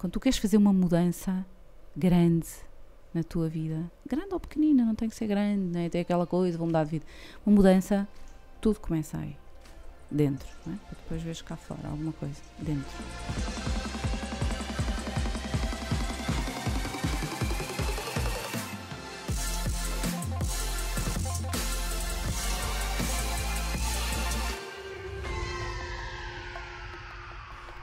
quando tu queres fazer uma mudança grande na tua vida, grande ou pequenina, não tem que ser grande, né? tem aquela coisa, vou mudar de vida. Uma mudança, tudo começa aí, dentro, né? depois veres cá fora alguma coisa, dentro.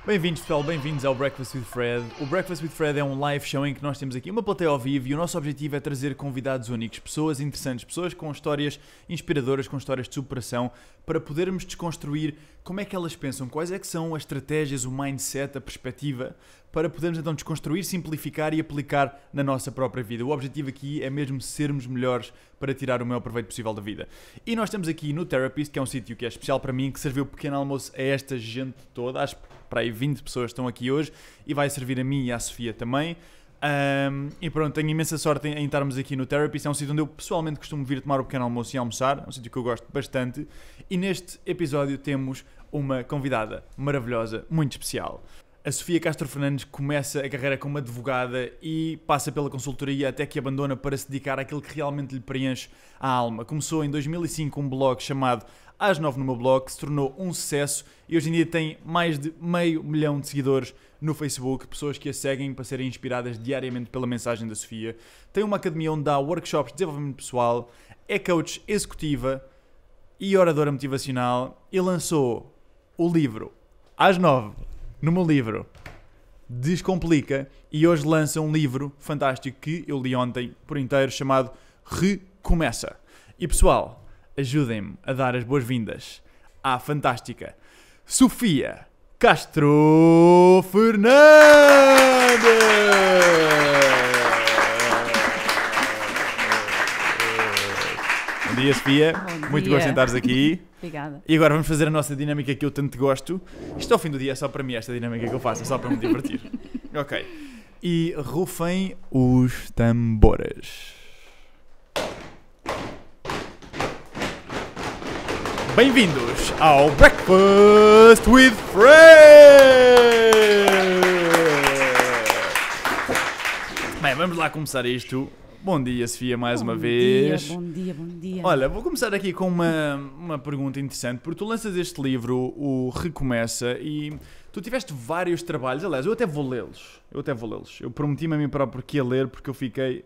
Bem-vindos, pessoal, bem-vindos ao Breakfast with Fred. O Breakfast with Fred é um live show em que nós temos aqui uma plateia ao vivo e o nosso objetivo é trazer convidados únicos, pessoas interessantes, pessoas com histórias inspiradoras, com histórias de superação, para podermos desconstruir como é que elas pensam, quais é que são as estratégias, o mindset, a perspectiva, para podermos então desconstruir, simplificar e aplicar na nossa própria vida. O objetivo aqui é mesmo sermos melhores para tirar o maior proveito possível da vida. E nós estamos aqui no Therapist, que é um sítio que é especial para mim, que serviu pequeno almoço a esta gente toda, acho para aí 20 pessoas estão aqui hoje e vai servir a mim e à Sofia também. Um, e pronto, tenho imensa sorte em, em estarmos aqui no Therapy. É um sítio onde eu pessoalmente costumo vir tomar o pequeno almoço e almoçar. É um sítio que eu gosto bastante. E neste episódio temos uma convidada maravilhosa, muito especial. A Sofia Castro Fernandes começa a carreira como advogada e passa pela consultoria até que abandona para se dedicar àquilo que realmente lhe preenche a alma. Começou em 2005 um blog chamado às 9 no meu blog, que se tornou um sucesso e hoje em dia tem mais de meio milhão de seguidores no Facebook, pessoas que a seguem para serem inspiradas diariamente pela mensagem da Sofia. Tem uma academia onde dá workshops de desenvolvimento pessoal, é coach executiva e oradora motivacional e lançou o livro às 9 no meu livro Descomplica e hoje lança um livro fantástico que eu li ontem por inteiro chamado Recomeça. E pessoal, ajudem-me a dar as boas-vindas à fantástica Sofia Castro Fernandes! Bom dia, Sofia. Bom Muito dia. gosto em estares aqui. Obrigada. E agora vamos fazer a nossa dinâmica que eu tanto gosto. Isto ao fim do dia é só para mim, esta dinâmica que eu faço, é só para me divertir. ok. E rufem os tambores. Bem-vindos ao Breakfast with Fred! Bem, vamos lá começar isto. Bom dia, Sofia, mais uma Bom vez. Dia, bom dia, bom dia. Olha, vou começar aqui com uma, uma pergunta interessante, porque tu lanças este livro, o Recomeça, e tu tiveste vários trabalhos, aliás, eu até vou lê-los, eu até vou lê-los. Eu prometi-me a mim próprio que ia ler, porque eu fiquei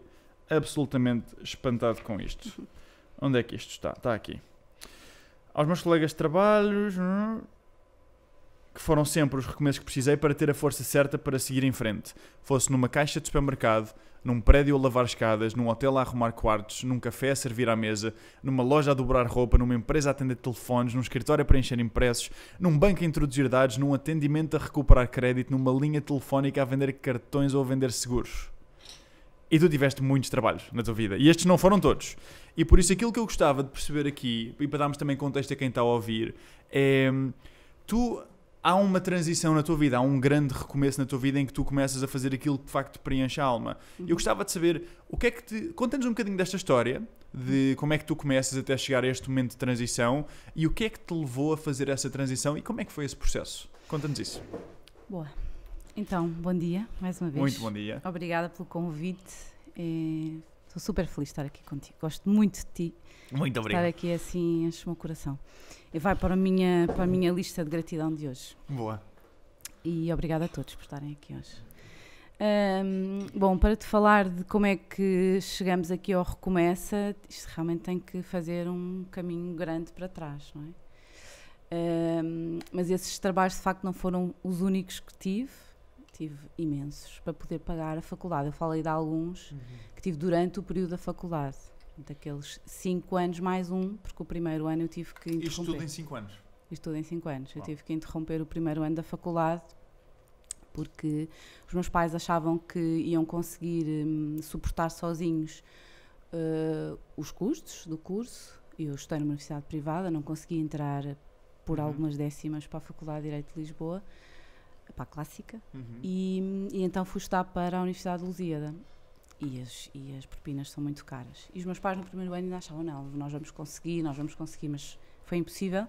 absolutamente espantado com isto. Onde é que isto está? Está aqui. Aos meus colegas de trabalhos, hum, que foram sempre os recomeços que precisei para ter a força certa para seguir em frente. Fosse numa caixa de supermercado, num prédio a lavar escadas, num hotel a arrumar quartos, num café a servir à mesa, numa loja a dobrar roupa, numa empresa a atender telefones, num escritório a preencher impressos, num banco a introduzir dados, num atendimento a recuperar crédito, numa linha telefónica a vender cartões ou a vender seguros. E tu tiveste muitos trabalhos na tua vida. E estes não foram todos. E por isso aquilo que eu gostava de perceber aqui, e para darmos também contexto a quem está a ouvir, é... Tu há uma transição na tua vida, há um grande recomeço na tua vida em que tu começas a fazer aquilo que de facto te preenche a alma. Eu gostava de saber o que é que te. Conta-nos um bocadinho desta história, de como é que tu começas até chegar a este momento de transição e o que é que te levou a fazer essa transição e como é que foi esse processo. Conta-nos isso. Boa. Então, bom dia, mais uma vez. Muito bom dia. Obrigada pelo convite. Eh, Estou super feliz de estar aqui contigo. Gosto muito de ti. Muito Estar aqui assim enche o meu coração. E vai para a, minha, para a minha lista de gratidão de hoje. Boa. E obrigada a todos por estarem aqui hoje. Ahm, bom, para te falar de como é que chegamos aqui ao Recomeça, isto realmente tem que fazer um caminho grande para trás, não é? Ahm, mas esses trabalhos de facto não foram os únicos que tive, tive imensos para poder pagar a faculdade. Eu falei de alguns que tive durante o período da faculdade, daqueles 5 anos mais um, porque o primeiro ano eu tive que interromper. Isto tudo em 5 anos. Isto tudo em 5 anos. Eu Uau. tive que interromper o primeiro ano da faculdade porque os meus pais achavam que iam conseguir hum, suportar sozinhos eh, os custos do curso. Eu estudei numa universidade privada, não consegui entrar por Uhum. algumas décimas para a Faculdade de Direito de Lisboa, para a Clássica. Uhum. E, e então fui estudar para a Universidade de Lusíada. E as, e as propinas são muito caras. E os meus pais no primeiro ano ainda achavam, não, nós vamos conseguir, nós vamos conseguir, mas foi impossível.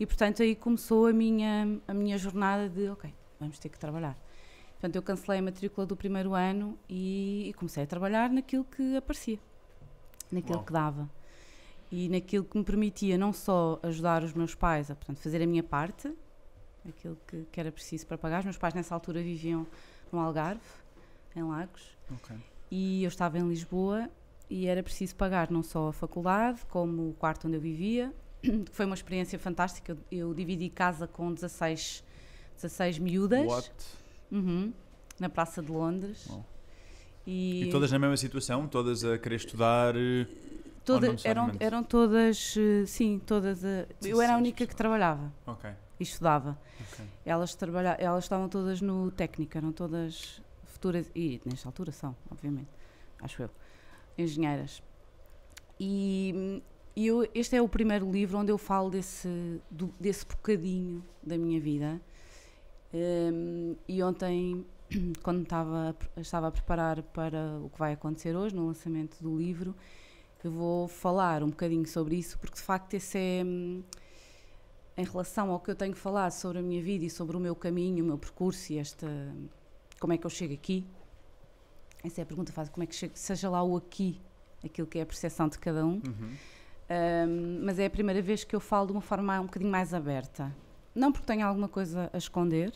E portanto aí começou a minha, a minha jornada de, ok, vamos ter que trabalhar. Portanto, eu cancelei a matrícula do primeiro ano e, e comecei a trabalhar naquilo que aparecia, naquilo Uau. que dava. E naquilo que me permitia não só ajudar os meus pais a portanto, fazer a minha parte, aquilo que, que era preciso para pagar. Os meus pais nessa altura viviam no Algarve, em Lagos, Ok. e eu estava em Lisboa e era preciso pagar não só a faculdade, como o quarto onde eu vivia, que foi uma experiência fantástica. Eu, eu dividi casa com 16, 16 miúdas What? uhum, na Praça de Londres. Uau. E, E todas na mesma situação? Todas a querer estudar? eh, todas- não eram, eram todas, eh, sim, todas. a- eu era a 16 única que trabalhava Ok. E estudava. ok. Elas, trabalha, elas estavam todas no técnico, eram todas futuras, e nesta altura são, obviamente, acho eu, engenheiras. E, e eu, este é o primeiro livro onde eu falo desse, do- desse bocadinho da minha vida. Hum, e ontem, quando estava, estava a preparar para o que vai acontecer hoje, no lançamento do livro, eu vou falar um bocadinho sobre isso, porque de facto esse é. Em relação ao que eu tenho falado sobre a minha vida e sobre o meu caminho, o meu percurso e esta como é que eu chego aqui. Essa é a pergunta fácil, como é que chego, seja lá o aqui, aquilo que é a percepção de cada um. Uhum. Um, mas é a primeira vez que eu falo de uma forma um bocadinho mais aberta. Não porque tenha alguma coisa a esconder,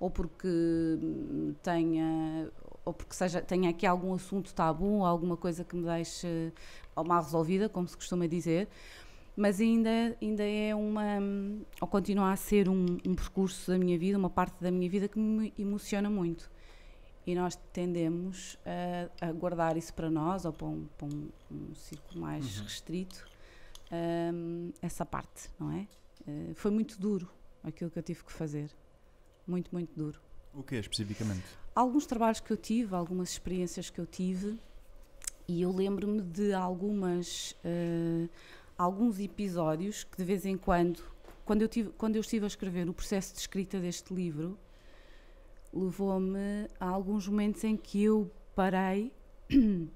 ou porque tenha, ou porque seja, tenha aqui algum assunto tabu, alguma coisa que me deixe mal resolvida, como se costuma dizer, mas ainda, ainda é uma, ou continua a ser um, um percurso da minha vida, uma parte da minha vida que me emociona muito. E nós tendemos a, a guardar isso para nós, ou para um, para um, um círculo mais Uhum. restrito, hum, essa parte, não é? Eh, foi muito duro aquilo que eu tive que fazer. Muito, muito duro. O que especificamente? Alguns trabalhos que eu tive, algumas experiências que eu tive, e eu lembro-me de algumas, eh, alguns episódios que de vez em quando, quando eu, tive, quando eu estive a escrever o processo de escrita deste livro, levou-me a alguns momentos em que eu parei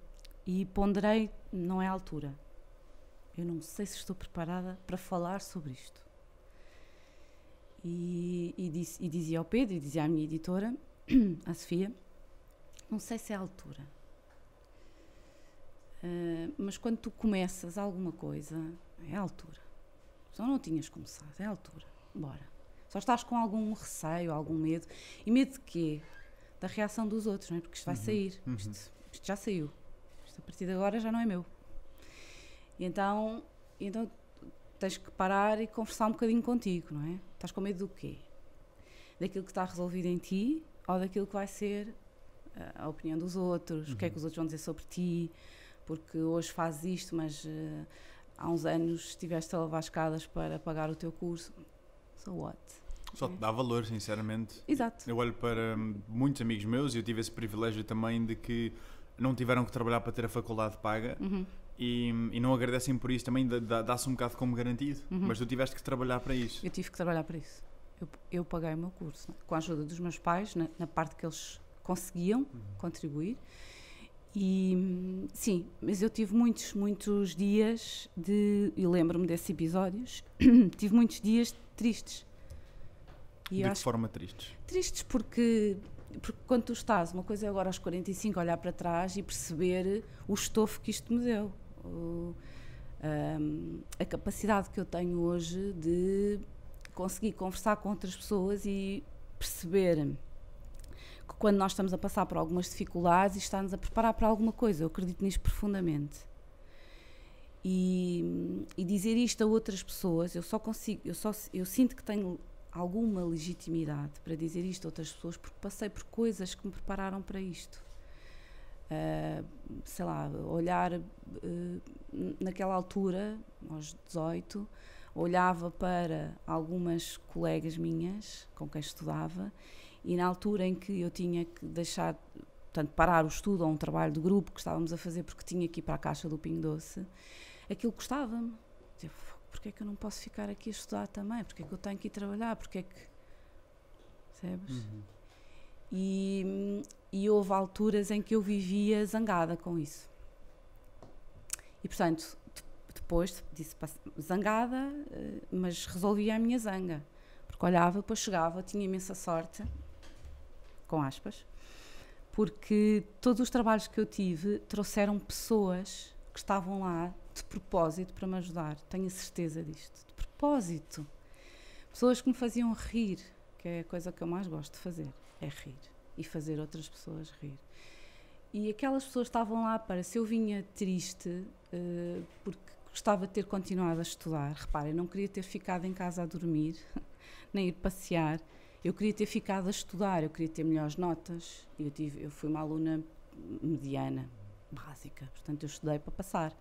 e ponderei, não é a altura. Eu não sei se estou preparada para falar sobre isto. E, e, disse- e dizia ao Pedro e dizia à minha editora, à Sofia, não sei se é a altura. Ah, mas quando tu começas alguma coisa, é a altura. Só não tinhas começado, é a altura. Bora. Só estás com algum receio, algum medo. E medo de quê? Da reação dos outros, não é? Porque isto vai Uhum, sair. uhum. Isto, isto já saiu. Isto a partir de agora já não é meu. E então, e então tens que parar e conversar um bocadinho contigo, não é? Estás com medo do quê? Daquilo que está resolvido em ti ou daquilo que vai ser ah, a opinião dos outros, o que é Uhum. que os outros vão dizer sobre ti, porque hoje fazes isto, mas ah, há uns anos estiveste a levar escadas para pagar o teu curso. So what? Só te dá valor, sinceramente. Exato. Eu olho para hum, muitos amigos meus e eu tive esse privilégio também de que não tiveram que trabalhar para ter a faculdade paga Uhum. e, e não agradecem por isso também, dá- dá- dá-se um bocado como garantido. Uhum. Mas tu tiveste que trabalhar para isso. Eu tive que trabalhar para isso. Eu, eu paguei o meu curso, não é? com a ajuda dos meus pais, na, na parte que eles conseguiam contribuir. E sim, mas eu tive muitos, muitos dias de. E lembro-me desses episódios. tive muitos dias tristes. E de que forma tristes? tristes porque, porque quando tu estás, uma coisa é agora aos 45 olhar para trás e perceber o estofo que isto me deu. O- hum, a capacidade que eu tenho hoje de conseguir conversar com outras pessoas e perceber que quando nós estamos a passar por algumas dificuldades e está-nos a preparar para alguma coisa. Eu acredito nisto profundamente. E, e dizer isto a outras pessoas, eu só consigo, eu só eu sinto que tenho alguma legitimidade para dizer isto a outras pessoas porque passei por coisas que me prepararam para isto. Ah, sei lá, olhar ah, naquela altura, aos 18, olhava para algumas colegas minhas com quem estudava e na altura em que eu tinha que deixar, portanto, parar o estudo ou um trabalho de grupo que estávamos a fazer porque tinha que ir para a caixa do Pingo Doce, aquilo custava-me. Dizia, "Fogo, Porquê é que eu não posso ficar aqui a estudar também? Porquê é que eu tenho que ir trabalhar? Porquê é que... Percebes? Uhum. E, e houve alturas em que eu vivia zangada com isso. E portanto, de- depois disse zangada, eh, mas resolvia a minha zanga. Porque olhava, depois chegava, tinha imensa sorte. Com aspas, porque todos os trabalhos que eu tive trouxeram pessoas que estavam lá de propósito para me ajudar. Tenho a certeza disto. De propósito. Pessoas que me faziam rir, que é a coisa que eu mais gosto de fazer, é rir e fazer outras pessoas rir. E aquelas pessoas estavam lá para, se eu vinha triste, uh, porque gostava de ter continuado a estudar, reparem, não queria ter ficado em casa a dormir, nem ir passear, eu queria ter ficado a estudar, eu queria ter melhores notas, eu, tive, eu fui uma aluna mediana, básica, portanto eu estudei para passar.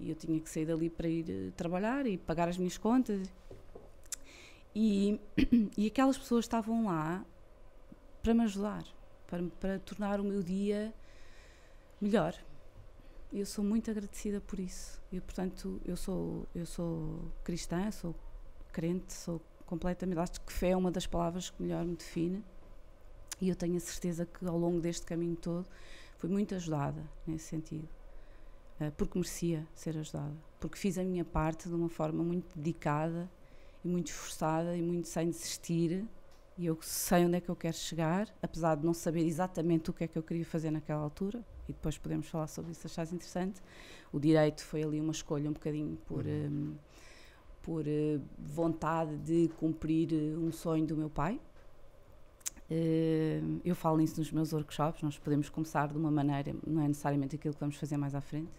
E eu tinha que sair dali para ir uh, trabalhar e pagar as minhas contas. E, e aquelas pessoas estavam lá para me ajudar, para, para tornar o meu dia melhor. Eu sou muito agradecida por isso. Eu, portanto, eu sou, eu sou cristã, sou crente, sou completamente. Acho que fé é uma das palavras que melhor me define. E eu tenho a certeza que ao longo deste caminho todo fui muito ajudada nesse sentido. Uh, porque merecia ser ajudada. Porque fiz a minha parte de uma forma muito dedicada e muito esforçada e muito sem desistir e eu sei onde é que eu quero chegar, apesar de não saber exatamente o que é que eu queria fazer naquela altura, e depois podemos falar sobre isso, achares interessante. O direito foi ali uma escolha um bocadinho por, uhum. um, por uh, vontade de cumprir uh, um sonho do meu pai. Uh, eu falo nisso nos meus workshops, nós podemos começar de uma maneira, não é necessariamente aquilo que vamos fazer mais à frente.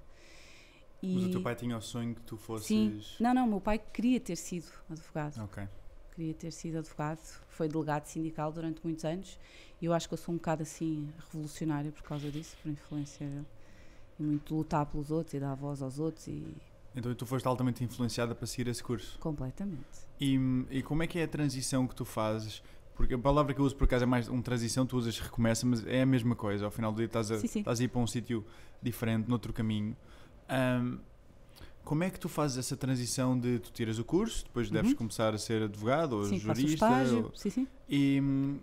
E Mas o teu pai tinha o sonho que tu fosses. Sim, não, não, meu pai queria ter sido advogado. Ok queria ter sido advogado, foi delegado sindical durante muitos anos e eu acho que eu sou um bocado assim revolucionária por causa disso, por influência dele. E muito lutar pelos outros e dar voz aos outros e então tu foste altamente influenciada para seguir esse curso? Completamente. E, e como é que é a transição que tu fazes? Porque a palavra que eu uso por acaso é mais uma transição, tu usas recomeça, mas é a mesma coisa. Ao final do dia estás a, sim, sim. Estás a ir para um sítio diferente, noutro caminho. Um, como é que tu fazes essa transição de tu tiras o curso, depois uhum. deves começar a ser advogado ou sim, jurista? Ou, sim, sim. E hum,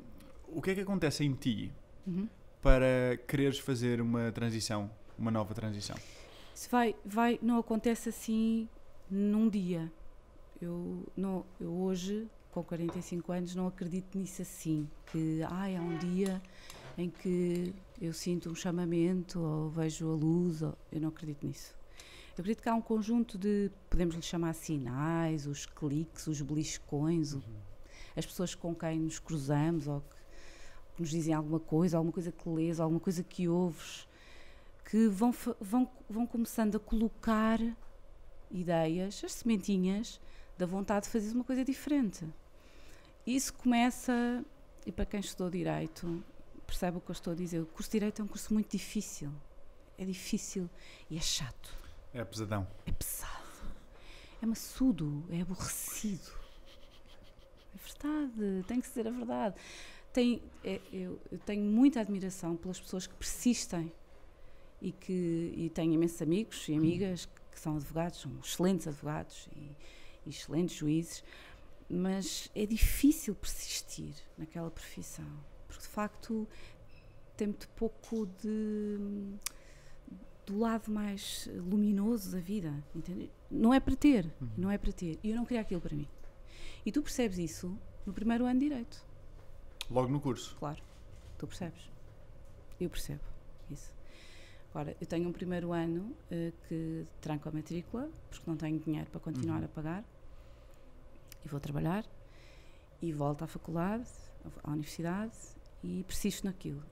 o que é que acontece em ti uhum. para quereres fazer uma transição, uma nova transição? Se vai, vai, não acontece assim num dia. Eu, não, eu hoje, com 45 anos, não acredito nisso assim. Que ai, há um dia em que eu sinto um chamamento ou vejo a luz. Ou, eu não acredito nisso. Eu acredito que há um conjunto de, podemos lhe chamar sinais, os cliques, os beliscões, uhum. as pessoas com quem nos cruzamos ou que, que, nos dizem alguma coisa, alguma coisa que lês, alguma coisa que ouves, que vão, vão, vão começando a colocar ideias, as sementinhas da vontade de fazer uma coisa diferente. Isso começa, e para quem estudou Direito, percebe o que eu estou a dizer, o curso de Direito é um curso muito difícil. É difícil e é chato. É pesadão. É pesado. É maçudo, é aborrecido. É verdade, tem que ser a verdade. Tem, é, eu, eu, tenho muita admiração pelas pessoas que persistem e que e tenho imensos amigos e amigas que, que são advogados, são excelentes advogados e, e excelentes juízes, mas é difícil persistir naquela profissão, porque de facto tem muito pouco de do lado mais luminoso da vida. Entende? Não é para ter, uhum. não é para ter. E eu não queria aquilo para mim. E tu percebes isso no primeiro ano de Direito. Logo no curso? Claro. Tu percebes. Eu percebo isso. Agora, eu tenho um primeiro ano uh, que tranco a matrícula, porque não tenho dinheiro para continuar uhum. a pagar. E vou trabalhar. E volto à faculdade, à universidade, e persisto naquilo.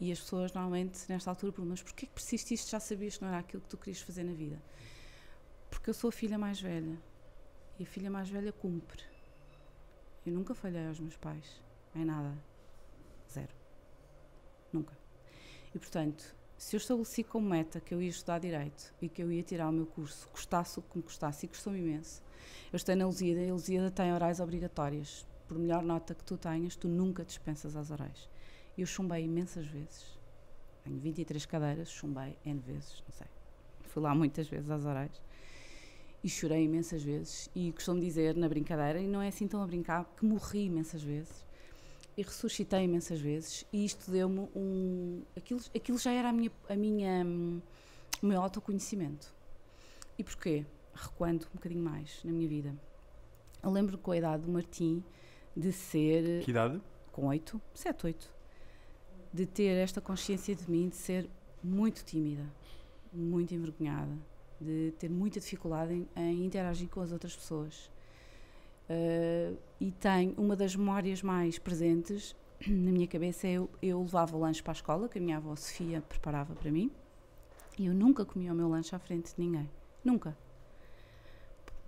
E as pessoas normalmente, nesta altura, perguntam: mas porquê que persististe? Já sabias que não era aquilo que tu querias fazer na vida? Porque eu sou a filha mais velha. E a filha mais velha cumpre. Eu nunca falhei aos meus pais. Em nada. Zero. Nunca. E portanto, se eu estabeleci como meta que eu ia estudar Direito e que eu ia tirar o meu curso, custasse o que me custasse, e custou-me imenso. Eu estou na Lusíada e a Lusíada tem orais obrigatórias. Por melhor nota que tu tenhas, tu nunca dispensas as orais. Eu chumbei imensas vezes. Tenho 23 cadeiras, chumbei N vezes, não sei. Fui lá muitas vezes às orais. E chorei imensas vezes. E costumo dizer na brincadeira, e não é assim tão a brincar, que morri imensas vezes. E ressuscitei imensas vezes. E isto deu-me um. Aquilo, aquilo já era a minha, a minha, o meu autoconhecimento. E porquê? Recuando um bocadinho mais na minha vida. Eu lembro com a idade do Martim de ser. Que idade? com 8, 7, 8, de ter esta consciência de mim de ser muito tímida, muito envergonhada, de ter muita dificuldade em, em interagir com as outras pessoas. Uh, e tenho uma das memórias mais presentes na minha cabeça é eu, eu levava o lanche para a escola, que a minha avó Sofia preparava para mim, e eu nunca comia o meu lanche à frente de ninguém. Nunca.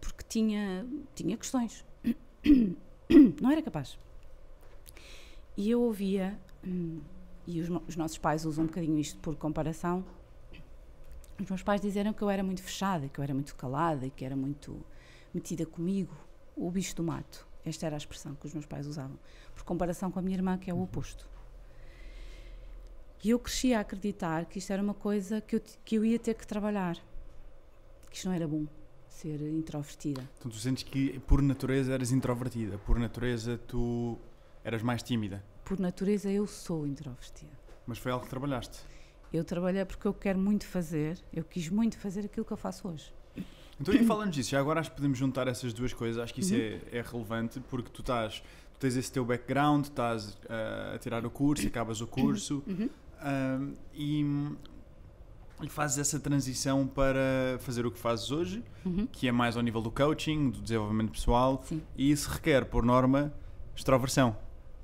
Porque tinha, tinha questões. Não era capaz. E eu ouvia, e os, os nossos pais usam um bocadinho isto por comparação, os meus pais disseram que eu era muito fechada, que eu era muito calada que era muito metida comigo, o bicho do mato. Esta era a expressão que os meus pais usavam, por comparação com a minha irmã, que é o oposto. E eu cresci a acreditar que isto era uma coisa que eu, que eu ia ter que trabalhar, que isto não era bom, ser introvertida. Então tu sentes que por natureza eras introvertida, por natureza tu eras mais tímida? Por natureza eu sou introvertida. Mas foi algo que trabalhaste? Eu trabalhei porque eu quero muito fazer, eu quis muito fazer aquilo que eu faço hoje. Então, e falando disso, já agora acho que podemos juntar essas duas coisas, acho que isso uhum. é, é, relevante, porque tu estás, tu tens esse teu background, estás uh, a tirar o curso, acabas o curso, uhum. uh, e, e, fazes essa transição para fazer o que fazes hoje, uhum. que é mais ao nível do coaching, do desenvolvimento pessoal, Sim. e isso requer, por norma, extroversão.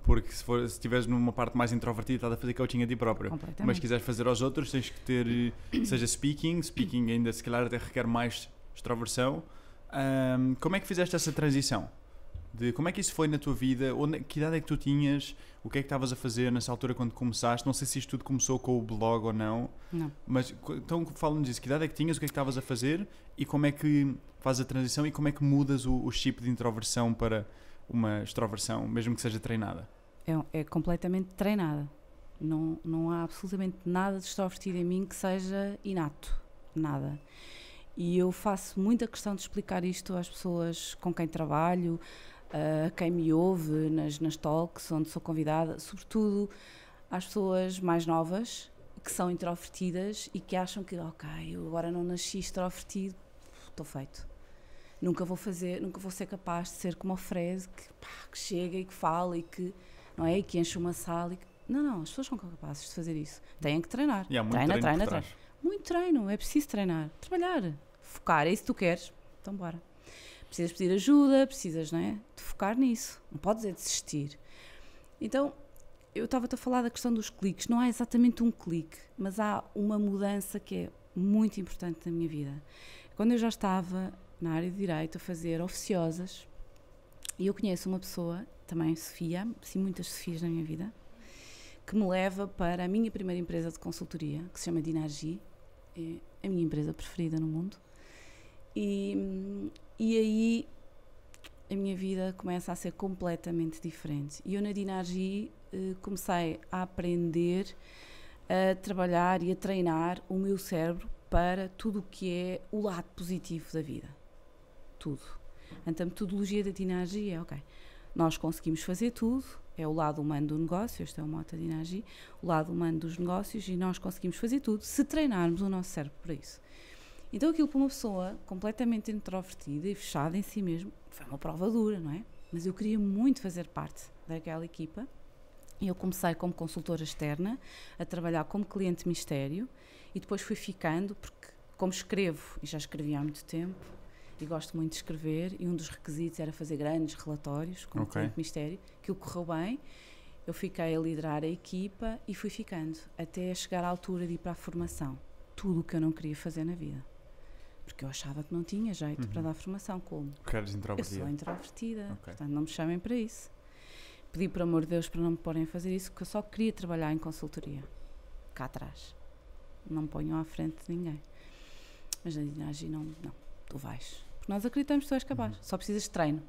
Porque se, for, se estiveres numa parte mais introvertida, estás a fazer coaching a ti próprio. Mas se quiseres fazer aos outros, tens que ter, seja speaking, speaking ainda se calhar até requer mais extroversão. Um, como é que fizeste essa transição? De como é que isso foi na tua vida? Onde, que idade é que tu tinhas? O que é que estavas a fazer nessa altura quando começaste? Não sei se isto tudo começou com o blog ou não. Não. Mas então fala-nos disso. Que idade é que tinhas? O que é que estavas a fazer? E como é que fazes a transição? E como é que mudas o, o chip de introversão para uma extroversão, mesmo que seja treinada? É, é completamente treinada. Não, não há absolutamente nada de extrovertido em mim que seja inato. Nada. E eu faço muita questão de explicar isto às pessoas com quem trabalho, a quem me ouve nas, nas talks, onde sou convidada, sobretudo às pessoas mais novas que são introvertidas e que acham que, ok, eu agora não nasci extrovertido, estou feito. Nunca vou fazer, nunca vou ser capaz de ser como a Fred, que, pá, que chega e que fala e que, não é, e que enche uma sala. Que... Não, não, as pessoas são capazes de fazer isso. Têm que treinar. treina, treina, treina, treina. Muito treino, é preciso treinar. Trabalhar focar, é isso que tu queres, então bora. Precisas pedir ajuda, precisas, não é? De focar nisso. Não podes é desistir. Então, eu estava-te a falar da questão dos cliques. Não há exatamente um clique, mas há uma mudança que é muito importante na minha vida. Quando eu já estava na área de direito a fazer oficiosas, e eu conheço uma pessoa, também Sofia, sim, muitas Sofias na minha vida, que me leva para a minha primeira empresa de consultoria, que se chama Dinargi, é a minha empresa preferida no mundo. E, e aí a minha vida começa a ser completamente diferente. E eu na Dinargi eh, comecei a aprender a trabalhar e a treinar o meu cérebro para tudo o que é o lado positivo da vida. Tudo. Então, a metodologia da Dinargi é, ok, nós conseguimos fazer tudo, é o lado humano do negócio, este é o moto da Dinargi, o lado humano dos negócios e nós conseguimos fazer tudo se treinarmos o nosso cérebro para isso. Então aquilo para uma pessoa completamente introvertida e fechada em si mesmo foi uma prova dura, não é? Mas eu queria muito fazer parte daquela equipa e eu comecei como consultora externa a trabalhar como cliente mistério e depois fui ficando porque como escrevo e já escrevi há muito tempo e gosto muito de escrever e um dos requisitos era fazer grandes relatórios como okay. cliente mistério, que correu bem. Eu fiquei a liderar a equipa e fui ficando até chegar à altura de ir para a formação. Tudo o que eu não queria fazer na vida porque eu achava que não tinha jeito uhum. para dar formação. Como? Porque eres introvertida. Eu sou introvertida, okay. portanto não me chamem para isso. Pedi, por amor de Deus, para não me porem a fazer isso, porque eu só queria trabalhar em consultoria, cá atrás. Não me ponham à frente de ninguém. Mas a Dinagi, não, não, tu vais. Porque nós acreditamos que tu és capaz, uhum. só precisas de treino.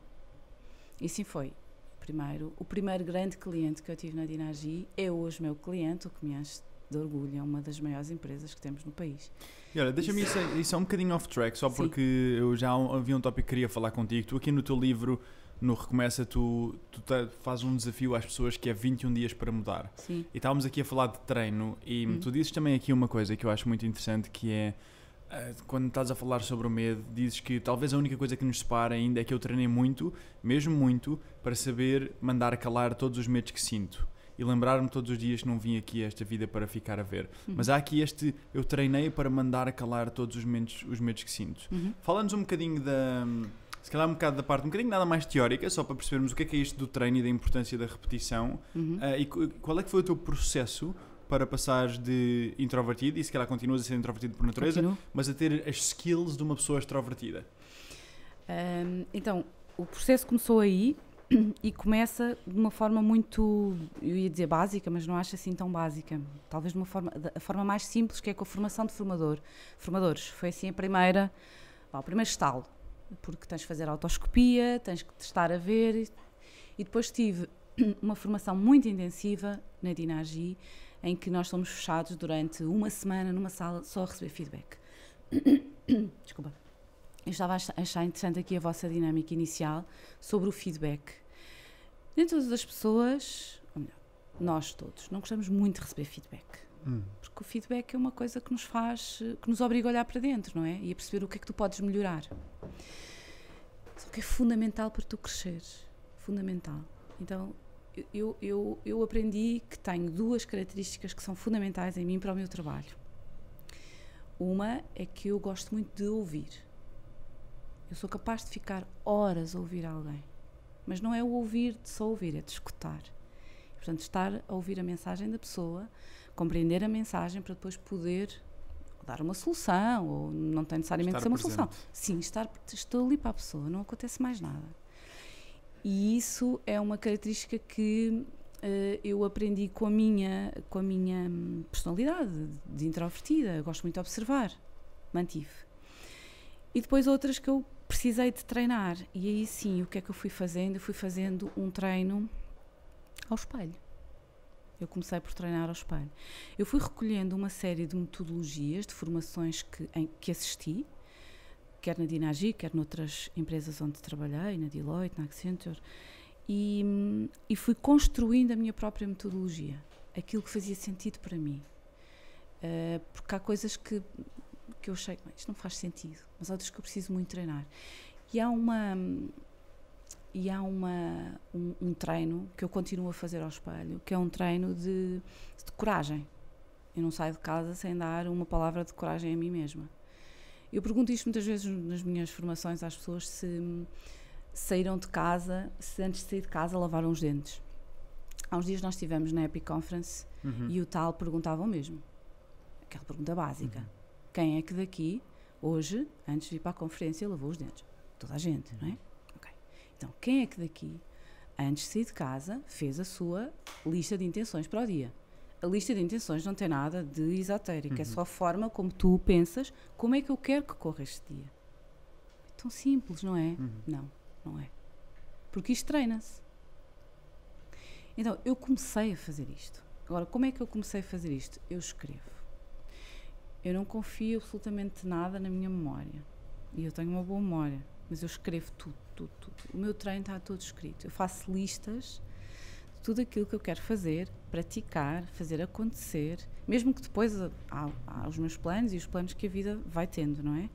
E assim foi. Primeiro, o primeiro grande cliente que eu tive na Dinagi é hoje meu cliente, o que me enche de orgulho, é uma das maiores empresas que temos no país. E olha, deixa-me isso, isso é um bocadinho off track, só porque Sim. eu já havia um tópico que queria falar contigo. Tu aqui no teu livro, no Recomeça, tu, tu fazes um desafio às pessoas que é 21 dias para mudar. Sim. E estávamos aqui a falar de treino e hum. tu dizes também aqui uma coisa que eu acho muito interessante que é Ah, quando estás a falar sobre o medo, dizes que talvez a única coisa que nos separa ainda é que eu treinei muito, mesmo muito, para saber mandar calar todos os medos que sinto e lembrar-me todos os dias que não vim aqui a esta vida para ficar a ver. Uhum. Mas há aqui este, eu treinei para mandar calar todos os medos, os medos que sinto. Uhum. Fala-nos um bocadinho da, se calhar um bocado da parte, um bocadinho nada mais teórica, só para percebermos o que é que é isto do treino e da importância da repetição. Uhum. Ah, e qu- qual é que foi o teu processo para passares de introvertido, e se calhar continuas a ser introvertido por natureza, Continuo. mas a ter as skills de uma pessoa extrovertida? Ahm, então, o processo começou aí e começa de uma forma muito, eu ia dizer básica, mas não acho assim tão básica. Talvez de uma forma, a forma mais simples, que é com a formação de formador. Formadores. Foi assim a primeira, vá, o primeiro estalo. Porque tens de fazer autoscopia, tens que testar a ver. E, e depois tive uma formação muito intensiva na Dinagi, em que nós somos fechados durante uma semana numa sala só a receber feedback. Desculpa. Eu estava a achar interessante aqui a vossa dinâmica inicial sobre o feedback. Nem todas as pessoas, ou melhor, nós todos, não gostamos muito de receber feedback. Porque o feedback é uma coisa que nos faz, que nos obriga a olhar para dentro, não é? E a perceber o que é que tu podes melhorar. Só que é fundamental para tu cresceres. Fundamental. Então, eu, eu, eu aprendi que tenho duas características que são fundamentais em mim para o meu trabalho. Uma é que eu gosto muito de ouvir. Eu sou capaz de ficar horas a ouvir alguém. Mas não é o ouvir de só ouvir, é de escutar. Portanto, estar a ouvir a mensagem da pessoa, compreender a mensagem para depois poder dar uma solução, ou não tem necessariamente Estar ser uma presente. solução. Sim, estar, estou ali para a pessoa, não acontece mais nada. E isso é uma característica que eh, eu aprendi com a minha, com a minha hum, personalidade de introvertida. Eu gosto muito de observar. Mantive. E depois outras que eu precisei de treinar. E aí sim, o que é que eu fui fazendo? Eu fui fazendo um treino ao espelho. Eu comecei por treinar ao espelho. Eu fui recolhendo uma série de metodologias, de formações que, em, que assisti, quer na Dinagi, quer noutras empresas onde trabalhei, na Deloitte, na Accenture, e, e fui construindo a minha própria metodologia, aquilo que fazia sentido para mim. Uh, porque há coisas que, que eu achei, "Bem, isto não faz sentido, mas há outras que eu preciso muito treinar. E há uma. E há uma, um, um treino que eu continuo a fazer ao espelho, que é um treino de, de coragem. Eu não saio de casa sem dar uma palavra de coragem a mim mesma. Eu pergunto isto muitas vezes nas minhas formações às pessoas se saíram de casa, se antes de sair de casa lavaram os dentes. Há uns dias nós estivemos na Epic Conference Uhum. e o tal perguntava o mesmo. Aquela pergunta básica. Uhum. Quem é que daqui, hoje, antes de ir para a conferência, lavou os dentes? Toda a gente, não é? Ok. Então, quem é que daqui, antes de sair de casa, fez a sua lista de intenções para o dia? A lista de intenções não tem nada de esotérico, é Uhum. só a forma como tu pensas como é que eu quero que corra este dia. É tão simples, não é? Uhum. Não, não é. Porque isto treina-se. Então, eu comecei a fazer isto. Agora, como é que eu comecei a fazer isto? Eu escrevo. Eu não confio absolutamente nada na minha memória. E eu tenho uma boa memória. Mas eu escrevo tudo, tudo, tudo. O meu treino está todo escrito. Eu faço listas de tudo aquilo que eu quero fazer, praticar, fazer acontecer. Mesmo que depois ah, há, há os meus planos e os planos que a vida vai tendo, não é?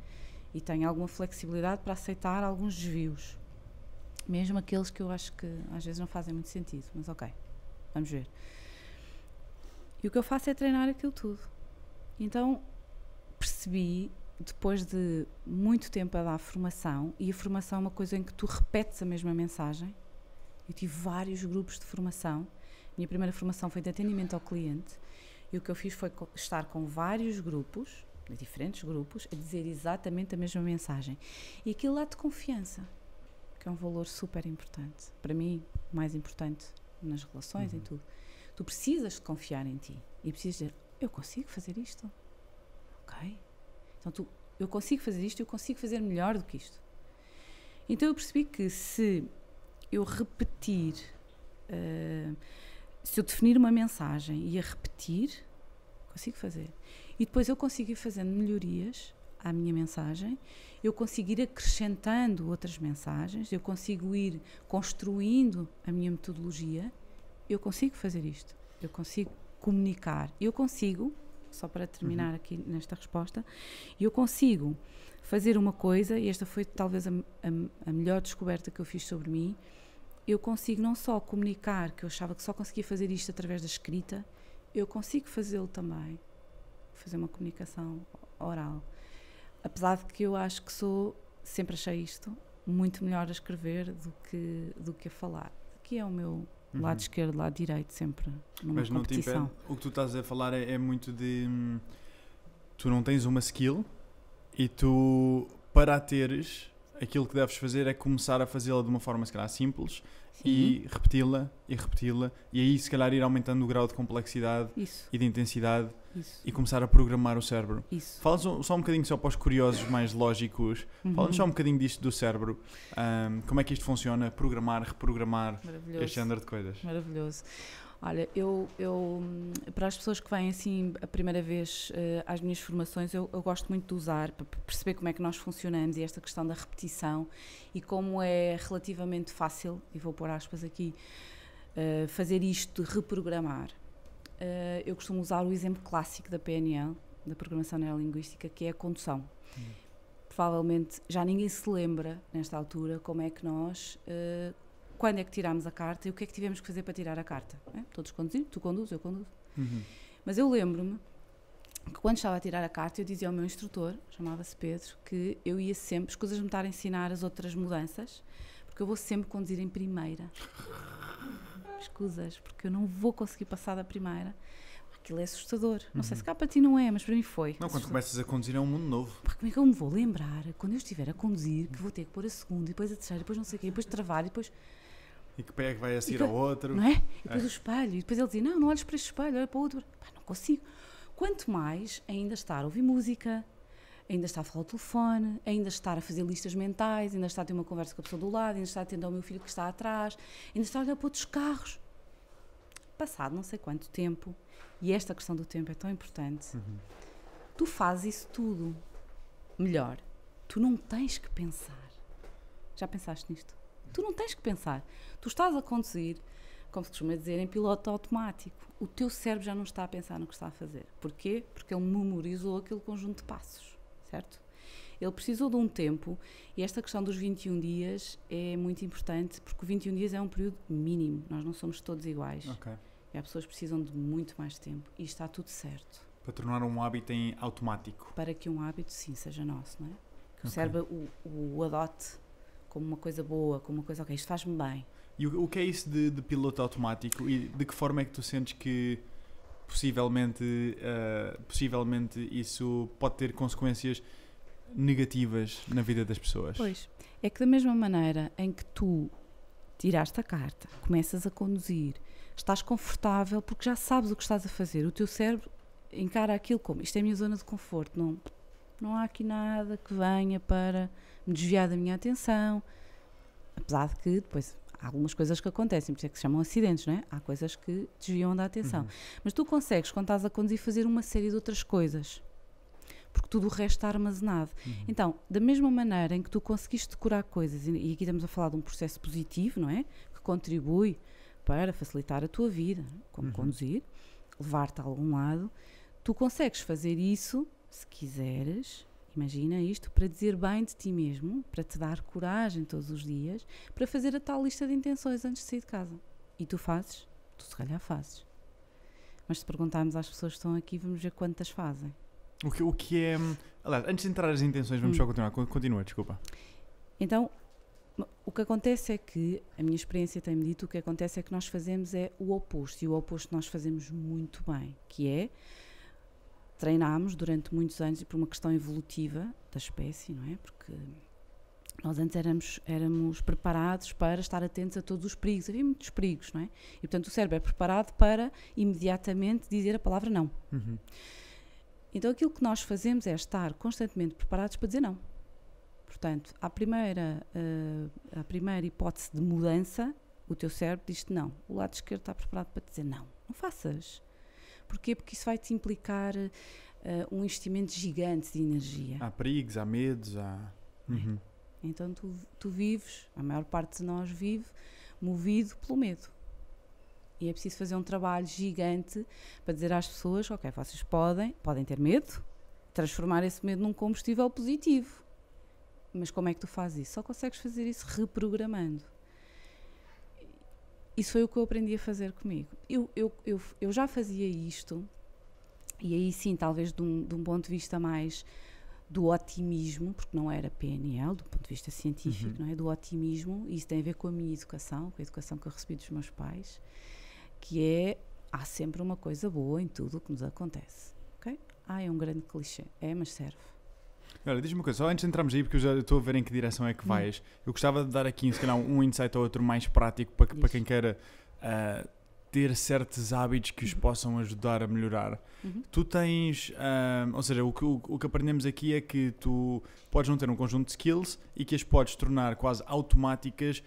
E tenho alguma flexibilidade para aceitar alguns desvios. Mesmo aqueles que eu acho que às vezes não fazem muito sentido. Mas ok, vamos ver. E o que eu faço é treinar aquilo tudo. Então percebi, depois de muito tempo a dar formação, e a formação é uma coisa em que tu repetes a mesma mensagem. Eu tive vários grupos de formação. Minha primeira formação foi de atendimento ao cliente. E o que eu fiz foi estar com vários grupos, diferentes grupos, a dizer exatamente a mesma mensagem. E aquilo lá de confiança, que é um valor super importante. Para mim, mais importante nas relações, em tudo. Tu precisas de confiar em ti e precisas dizer: Eu consigo fazer isto. Ok? Então, tu, eu consigo fazer isto, eu consigo fazer melhor do que isto. Então, eu percebi que se eu repetir, eh, se eu definir uma mensagem e a repetir, consigo fazer. E depois eu consigo ir fazendo melhorias à minha mensagem, eu consigo ir acrescentando outras mensagens, eu consigo ir construindo a minha metodologia, eu consigo fazer isto. Eu consigo comunicar. Eu consigo só para terminar uhum. aqui nesta resposta, e eu consigo fazer uma coisa, e esta foi talvez a, a, a melhor descoberta que eu fiz sobre mim, eu consigo não só comunicar, que eu achava que só conseguia fazer isto através da escrita, eu consigo fazê-lo também, fazer uma comunicação oral. Apesar de que eu acho que sou, sempre achei isto, muito melhor a escrever do que, do que a falar. Aqui é o meu uhum. lado esquerdo, lado direito, sempre numa Mas competição. não te impede, o que tu estás a falar é, é muito de... Hum, tu não tens uma skill e tu, para a teres, aquilo que deves fazer é começar a fazê-la de uma forma, se calhar, simples Sim. e repeti-la e repeti-la e aí, se calhar, ir aumentando o grau de complexidade Isso. e de intensidade Isso. e começar a programar o cérebro. Isso. Fala só, um bocadinho só para os curiosos mais lógicos. Uhum. Fala-nos só um bocadinho disto do cérebro. Um, como é que isto funciona? Programar, reprogramar, este género de coisas. Maravilhoso. Olha, eu, eu para as pessoas que vêm assim a primeira vez uh, às minhas formações, eu, eu, gosto muito de usar para perceber como é que nós funcionamos e esta questão da repetição e como é relativamente fácil, e vou pôr aspas aqui, uh, fazer isto de reprogramar. Uh, eu costumo usar o exemplo clássico da PNL, da Programação Neurolinguística, que é a condução. Hum. Provavelmente já ninguém se lembra, nesta altura, como é que nós quando é que tirámos a carta e o que é que tivemos que fazer para tirar a carta. É? Todos conduzimos, tu conduzes, eu conduzo. Uhum. Mas eu lembro-me que quando estava a tirar a carta, eu dizia ao meu instrutor, chamava-se Pedro, que eu ia sempre, escusas me estar a ensinar as outras mudanças, porque eu vou sempre conduzir em primeira. Escusas, porque eu não vou conseguir passar da primeira. Aquilo é assustador. Não sei se uhum. cá para ti não é, mas para mim foi. Não, quando começas a conduzir é um mundo novo. Porque como é que eu me vou lembrar, quando eu estiver a conduzir, que vou ter que pôr a segunda, e depois a terceira, e depois não sei o quê, e depois travar, e depois e que pé é que vai a seguir ao outro. Não é? E depois é. o espelho. E depois ele dizia: Não, não olhes para este espelho, olha para o outro. Pá, não consigo. Quanto mais ainda estar a ouvir música, ainda estar a falar ao telefone, ainda estar a fazer listas mentais, ainda estar a ter uma conversa com a pessoa do lado, ainda estar a atender ao meu filho que está atrás, ainda estar a olhar para outros carros. Passado não sei quanto tempo, e esta questão do tempo é tão importante, uhum. tu fazes isso tudo melhor. Tu não tens que pensar. Já pensaste nisto? Tu não tens que pensar. Tu estás a conduzir, como se costuma dizer, em piloto automático. O teu cérebro já não está a pensar no que está a fazer. Porquê? Porque ele memorizou aquele conjunto de passos, certo? Ele precisou de um tempo e esta questão dos 21 dias é muito importante porque o 21 dias é um período mínimo. Nós não somos todos iguais. Okay. E as pessoas precisam de muito mais tempo e está tudo certo. Para tornar um hábito em automático. Para que um hábito, sim, seja nosso, não é? Que okay. o cérebro o, o adote como uma coisa boa, como uma coisa, ok, isto faz-me bem. E o, o, que é isso de, de, piloto automático e de que forma é que tu sentes que possivelmente, uh, possivelmente isso pode ter consequências negativas na vida das pessoas? Pois, é que da mesma maneira em que tu tiraste a carta, começas a conduzir, estás confortável porque já sabes o que estás a fazer, o teu cérebro encara aquilo como isto é a minha zona de conforto, não, não há aqui nada que venha para me desviar da minha atenção. Apesar de que depois há algumas coisas que acontecem, por isso é que se chamam acidentes, não é? Há coisas que desviam da atenção. Uhum. Mas tu consegues, quando estás a conduzir, fazer uma série de outras coisas. Porque tudo o resto está armazenado. Uhum. Então, da mesma maneira em que tu conseguiste decorar coisas, e aqui estamos a falar de um processo positivo, não é? Que contribui para facilitar a tua vida, como uhum. conduzir, levar-te a algum lado, tu consegues fazer isso, se quiseres, Imagina isto para dizer bem de ti mesmo, para te dar coragem todos os dias, para fazer a tal lista de intenções antes de sair de casa. E tu fazes? Tu se calhar fazes. Mas se perguntarmos às pessoas que estão aqui, vamos ver quantas fazem. O que, o que é. Aliás, antes de entrar as intenções, vamos hum. só continuar. Continua, desculpa. Então, o que acontece é que, a minha experiência tem-me dito, o que acontece é que nós fazemos é o oposto. E o oposto nós fazemos muito bem, que é treinámos durante muitos anos e por uma questão evolutiva da espécie, não é? Porque nós antes éramos, éramos preparados para estar atentos a todos os perigos, havia muitos perigos, não é? E portanto o cérebro é preparado para imediatamente dizer a palavra não. Uhum. Então aquilo que nós fazemos é estar constantemente preparados para dizer não. Portanto, à primeira, uh, à primeira hipótese de mudança, o teu cérebro diz-te não. O lado esquerdo está preparado para dizer não. Não faças. Porquê? Porque isso vai te implicar uh, um investimento gigante de energia. Há perigos, há medos, há. Uhum. Então tu, tu vives, a maior parte de nós vive movido pelo medo. E é preciso fazer um trabalho gigante para dizer às pessoas: ok, vocês podem, podem ter medo, transformar esse medo num combustível positivo. Mas como é que tu fazes isso? Só consegues fazer isso reprogramando. Isso foi o que eu aprendi a fazer comigo. Eu, eu, eu, eu já fazia isto, e aí sim, talvez de um, de um ponto de vista mais do otimismo, porque não era PNL, do ponto de vista científico, uhum. não é? Do otimismo, e isso tem a ver com a minha educação, com a educação que eu recebi dos meus pais, que é há sempre uma coisa boa em tudo o que nos acontece. Ok? Ah, é um grande clichê. É, mas serve. Olha, diz-me uma coisa, só antes de entrarmos aí, porque eu já estou a ver em que direção é que hum. vais, eu gostava de dar aqui, se calhar, um insight ou outro mais prático para, para quem queira uh, ter certos hábitos que os uhum. possam ajudar a melhorar. Uhum. Tu tens, um, ou seja, o que, o, o, que aprendemos aqui é que tu podes não ter um conjunto de skills e que as podes tornar quase automáticas,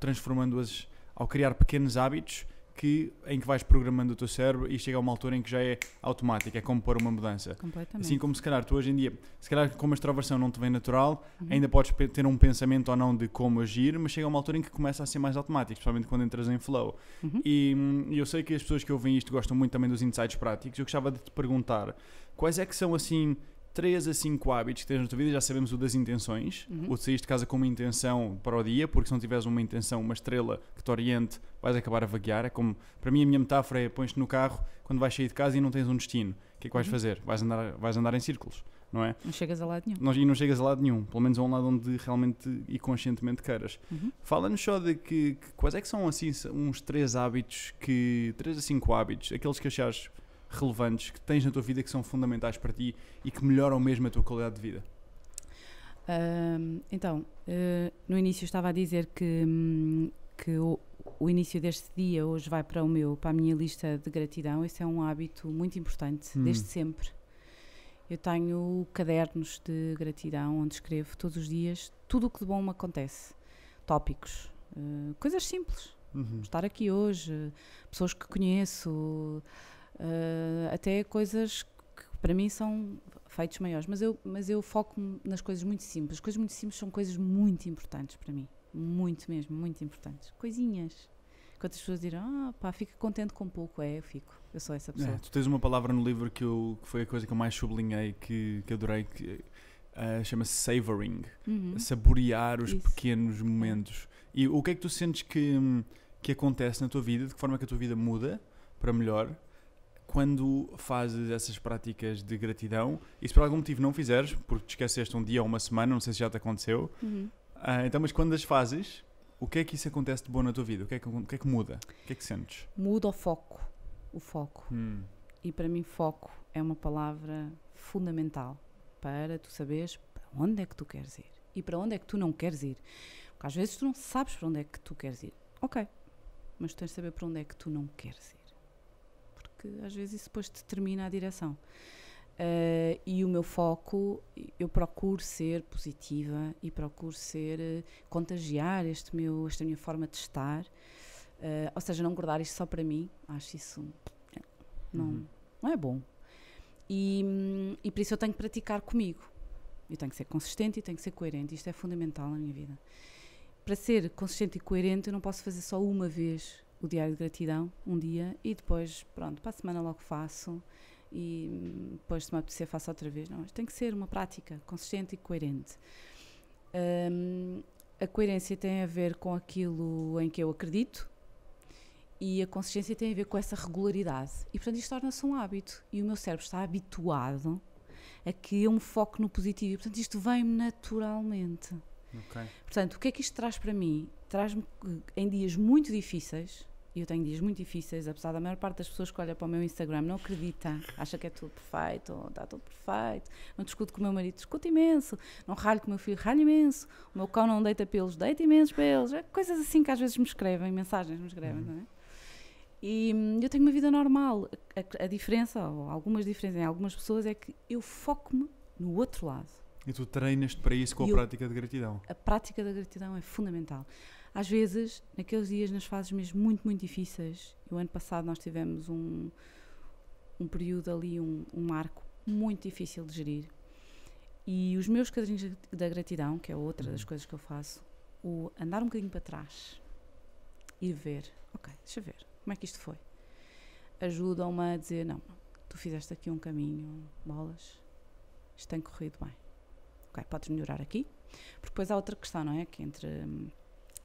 transformando-as ao criar pequenos hábitos que, em que vais programando o teu cérebro e chega a uma altura em que já é automático, é como pôr uma mudança. Assim como se calhar tu hoje em dia, se calhar como a extroversão não te vem natural, uhum. ainda podes ter um pensamento ou não de como agir, mas chega a uma altura em que começa a ser mais automático, especialmente quando entras em flow. Uhum. E, e eu sei que as pessoas que ouvem isto gostam muito também dos insights práticos. Eu gostava de te perguntar quais é que são assim 3 a 5 hábitos que tens na tua vida, já sabemos o das intenções, uhum. o de sair de casa com uma intenção para o dia, porque se não tiveres uma intenção, uma estrela que te oriente, vais acabar a vaguear. É como, para mim, a minha metáfora é: pões-te no carro quando vais sair de casa e não tens um destino. O que é que vais uhum. fazer? Vais andar, vais andar em círculos, não é? Não chegas a lado nenhum. Não, e não chegas a lado nenhum, pelo menos a um lado onde realmente e conscientemente queiras. Uhum. Fala-nos só de que, que, quais é que são assim uns 3 hábitos que. 3 a 5 hábitos, aqueles que achares relevantes que tens na tua vida que são fundamentais para ti e que melhoram mesmo a tua qualidade de vida? Um, então, uh, no início estava a dizer que, um, que o, o, início deste dia hoje vai para o meu, para a minha lista de gratidão. Esse é um hábito muito importante, hum. desde sempre. Eu tenho cadernos de gratidão onde escrevo todos os dias tudo o que de bom me acontece. Tópicos, uh, coisas simples. Uhum. Estar aqui hoje, pessoas que conheço, uh, até coisas que para mim são feitos maiores, mas eu, mas eu foco nas coisas muito simples. As coisas muito simples são coisas muito importantes para mim, muito mesmo, muito importantes. Coisinhas. Quando as pessoas dirão, ah, pá, fica contente com pouco, é, eu fico. Eu sou essa pessoa. É, tu tens uma palavra no livro que, eu, que foi a coisa que eu mais sublinhei, que, que adorei, que uh, chama-se savoring, uhum. saborear os Isso. pequenos momentos. E o que é que tu sentes que, que acontece na tua vida, de que forma que a tua vida muda para melhor, quando fazes essas práticas de gratidão e se por algum motivo não fizeres, porque te esqueceste um dia ou uma semana, não sei se já te aconteceu, uhum. uh, então, mas quando as fazes, o que é que isso acontece de bom na tua vida? O que é que, o que, é que muda? O que é que sentes? Muda o foco. O foco. Hum. E para mim, foco é uma palavra fundamental para tu saberes para onde é que tu queres ir e para onde é que tu não queres ir. Porque às vezes tu não sabes para onde é que tu queres ir. Ok, mas tu tens de saber para onde é que tu não queres ir porque às vezes isso depois determina a direção. Uh, e o meu foco, eu procuro ser positiva e procuro ser, uh, contagiar este meu, esta minha forma de estar, uh, ou seja, não guardar isto só para mim, acho isso não, uhum. não é bom. E, e por isso eu tenho que praticar comigo. Eu tenho que ser consistente e tenho que ser coerente. Isto é fundamental na minha vida. Para ser consistente e coerente, eu não posso fazer só uma vez o diário de gratidão um dia e depois, pronto, para a semana logo faço e depois se me apetecer faço outra vez. Não, tem que ser uma prática consistente e coerente. Um, a coerência tem a ver com aquilo em que eu acredito e a consistência tem a ver com essa regularidade. E portanto isto torna-se um hábito e o meu cérebro está habituado a que eu me foque no positivo e portanto isto vem-me naturalmente. Okay. Portanto, o que é que isto traz para mim? Traz-me em dias muito difíceis e eu tenho dias muito difíceis, apesar da maior parte das pessoas que olha para o meu Instagram não acredita, acha que é tudo perfeito, está tudo perfeito. Não discuto com o meu marido, discuto imenso. Não ralho com o meu filho, ralho imenso. O meu cão não deita pelos, deita imensos pelos. É coisas assim que às vezes me escrevem, mensagens me escrevem, uhum. não é? E hum, eu tenho uma vida normal. A, a, diferença, ou algumas diferenças em algumas pessoas, é que eu foco-me no outro lado. E tu treinas para isso com a eu, prática de gratidão? A prática da gratidão é fundamental às vezes, naqueles dias, nas fases mesmo muito, muito difíceis, e o ano passado nós tivemos um, um período ali, um, um marco muito difícil de gerir. E os meus quadrinhos da gratidão, que é outra das uhum. coisas que eu faço, o andar um bocadinho para trás, ir ver, ok, deixa ver, como como é que isto foi? Ajudam-me a dizer, não, tu fizeste aqui um caminho, bolas, isto tem corrido bem. Ok, podes melhorar aqui. Porque depois há outra questão, não é? Que entre hum,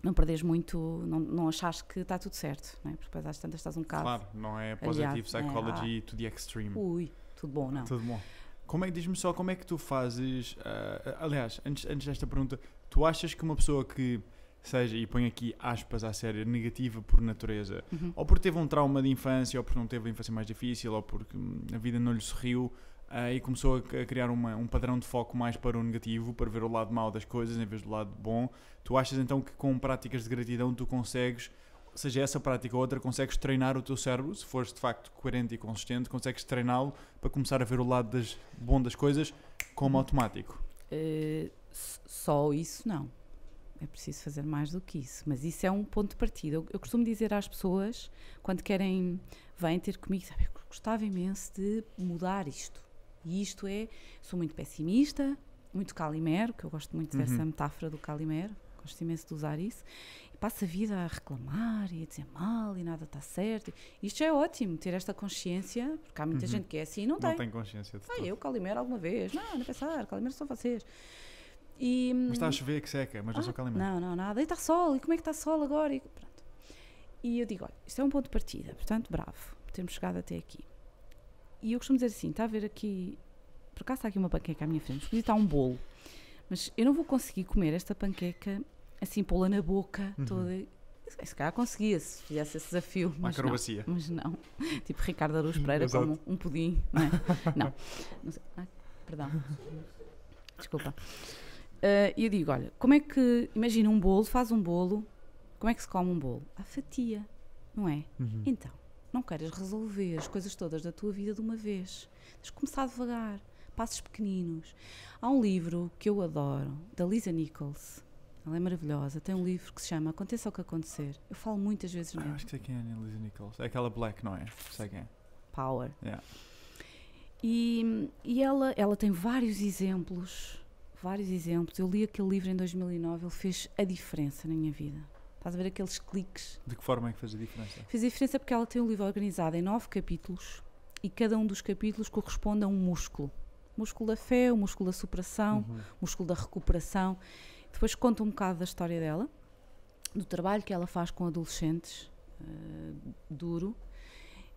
não perderes muito, não, não achares que está tudo certo, não é? Porque depois às tantas estás um bocado. Claro, não é aliado, positive é, psychology to the extreme. Ui, tudo bom, não. Tudo bom. Como é, diz-me só como é que tu fazes. ah, aliás, antes, antes desta pergunta, tu achas que uma pessoa que seja, e põe aqui aspas à série, negativa por natureza, Uhum. ou porque teve um trauma de infância, ou porque não teve a infância mais difícil, ou porque hum, a vida não lhe sorriu ah, e começou a, criar uma- um padrão de foco mais para o negativo, para ver o lado mau das coisas em vez do lado bom, tu achas então que com práticas de gratidão tu consegues, seja essa prática ou outra, consegues treinar o teu cérebro, se fores de facto coerente e consistente, consegues treiná-lo para começar a ver o lado das, bom das coisas como automático? S- só isso não. É preciso fazer mais do que isso. Mas isso é um ponto de partida. Eu, eu costumo dizer às pessoas, quando querem, vêm ter comigo, sabe, eu gostava imenso de mudar isto. E isto é, sou muito pessimista, muito calimero, que eu gosto muito dessa Uhum. metáfora do calimero, gosto imenso de usar isso. E passo a vida a reclamar e a dizer mal e nada está certo. Isto já é ótimo, ter esta consciência, porque há muita Uhum. gente que é assim e não, Não tem. tem consciência de Ah, tudo. eu calimero alguma vez. Não, não é pensar, calimero são vocês. E, Mas está a chover que seca, mas não sou ah, calimero. Não, não, nada. E está sol, e como é que está sol agora? E, pronto. e eu digo, olha, isto é um ponto de partida, portanto, bravo, por termos chegado até aqui. E eu costumo dizer assim, está a ver aqui, por acaso está aqui uma panqueca à minha frente, escolhi está um bolo, mas eu não vou conseguir comer esta panqueca assim, pô-la na boca Uhum. toda. Se calhar conseguia, se fizesse esse desafio, Uma mas não. acrobacia. Mas não. Tipo Ricardo Aruz Pereira como um pudim, não é? Não. Não. Ai, perdão. Desculpa. Ah, E eu digo, olha, como é que. Imagina um bolo, faz um bolo. Como é que se come um bolo? À fatia, não é? Uhum. Então, não queiras resolver as coisas todas da tua vida de uma vez. Tens de começar devagar, passos pequeninos. Há um livro que eu adoro, da Lisa Nichols. Ela é maravilhosa. Tem um livro que se chama Aconteça o que acontecer. Eu falo muitas vezes Ah, nele. acho que sei quem é a Lisa Nichols. É aquela Black, não é? Sei quem é. Power. Yeah. E, e ela, ela tem vários exemplos, vários exemplos. Eu li aquele livro em 2009, ele fez a diferença na minha vida. Estás a ver aqueles cliques? De que forma é que fez a diferença? Fez a diferença porque ela tem um livro organizado em nove capítulos e cada um dos capítulos corresponde a um músculo. Músculo da fé, o músculo da superação, Uhum. músculo da recuperação. Depois conta um bocado da história dela, do trabalho que ela faz com adolescentes, eh, duro.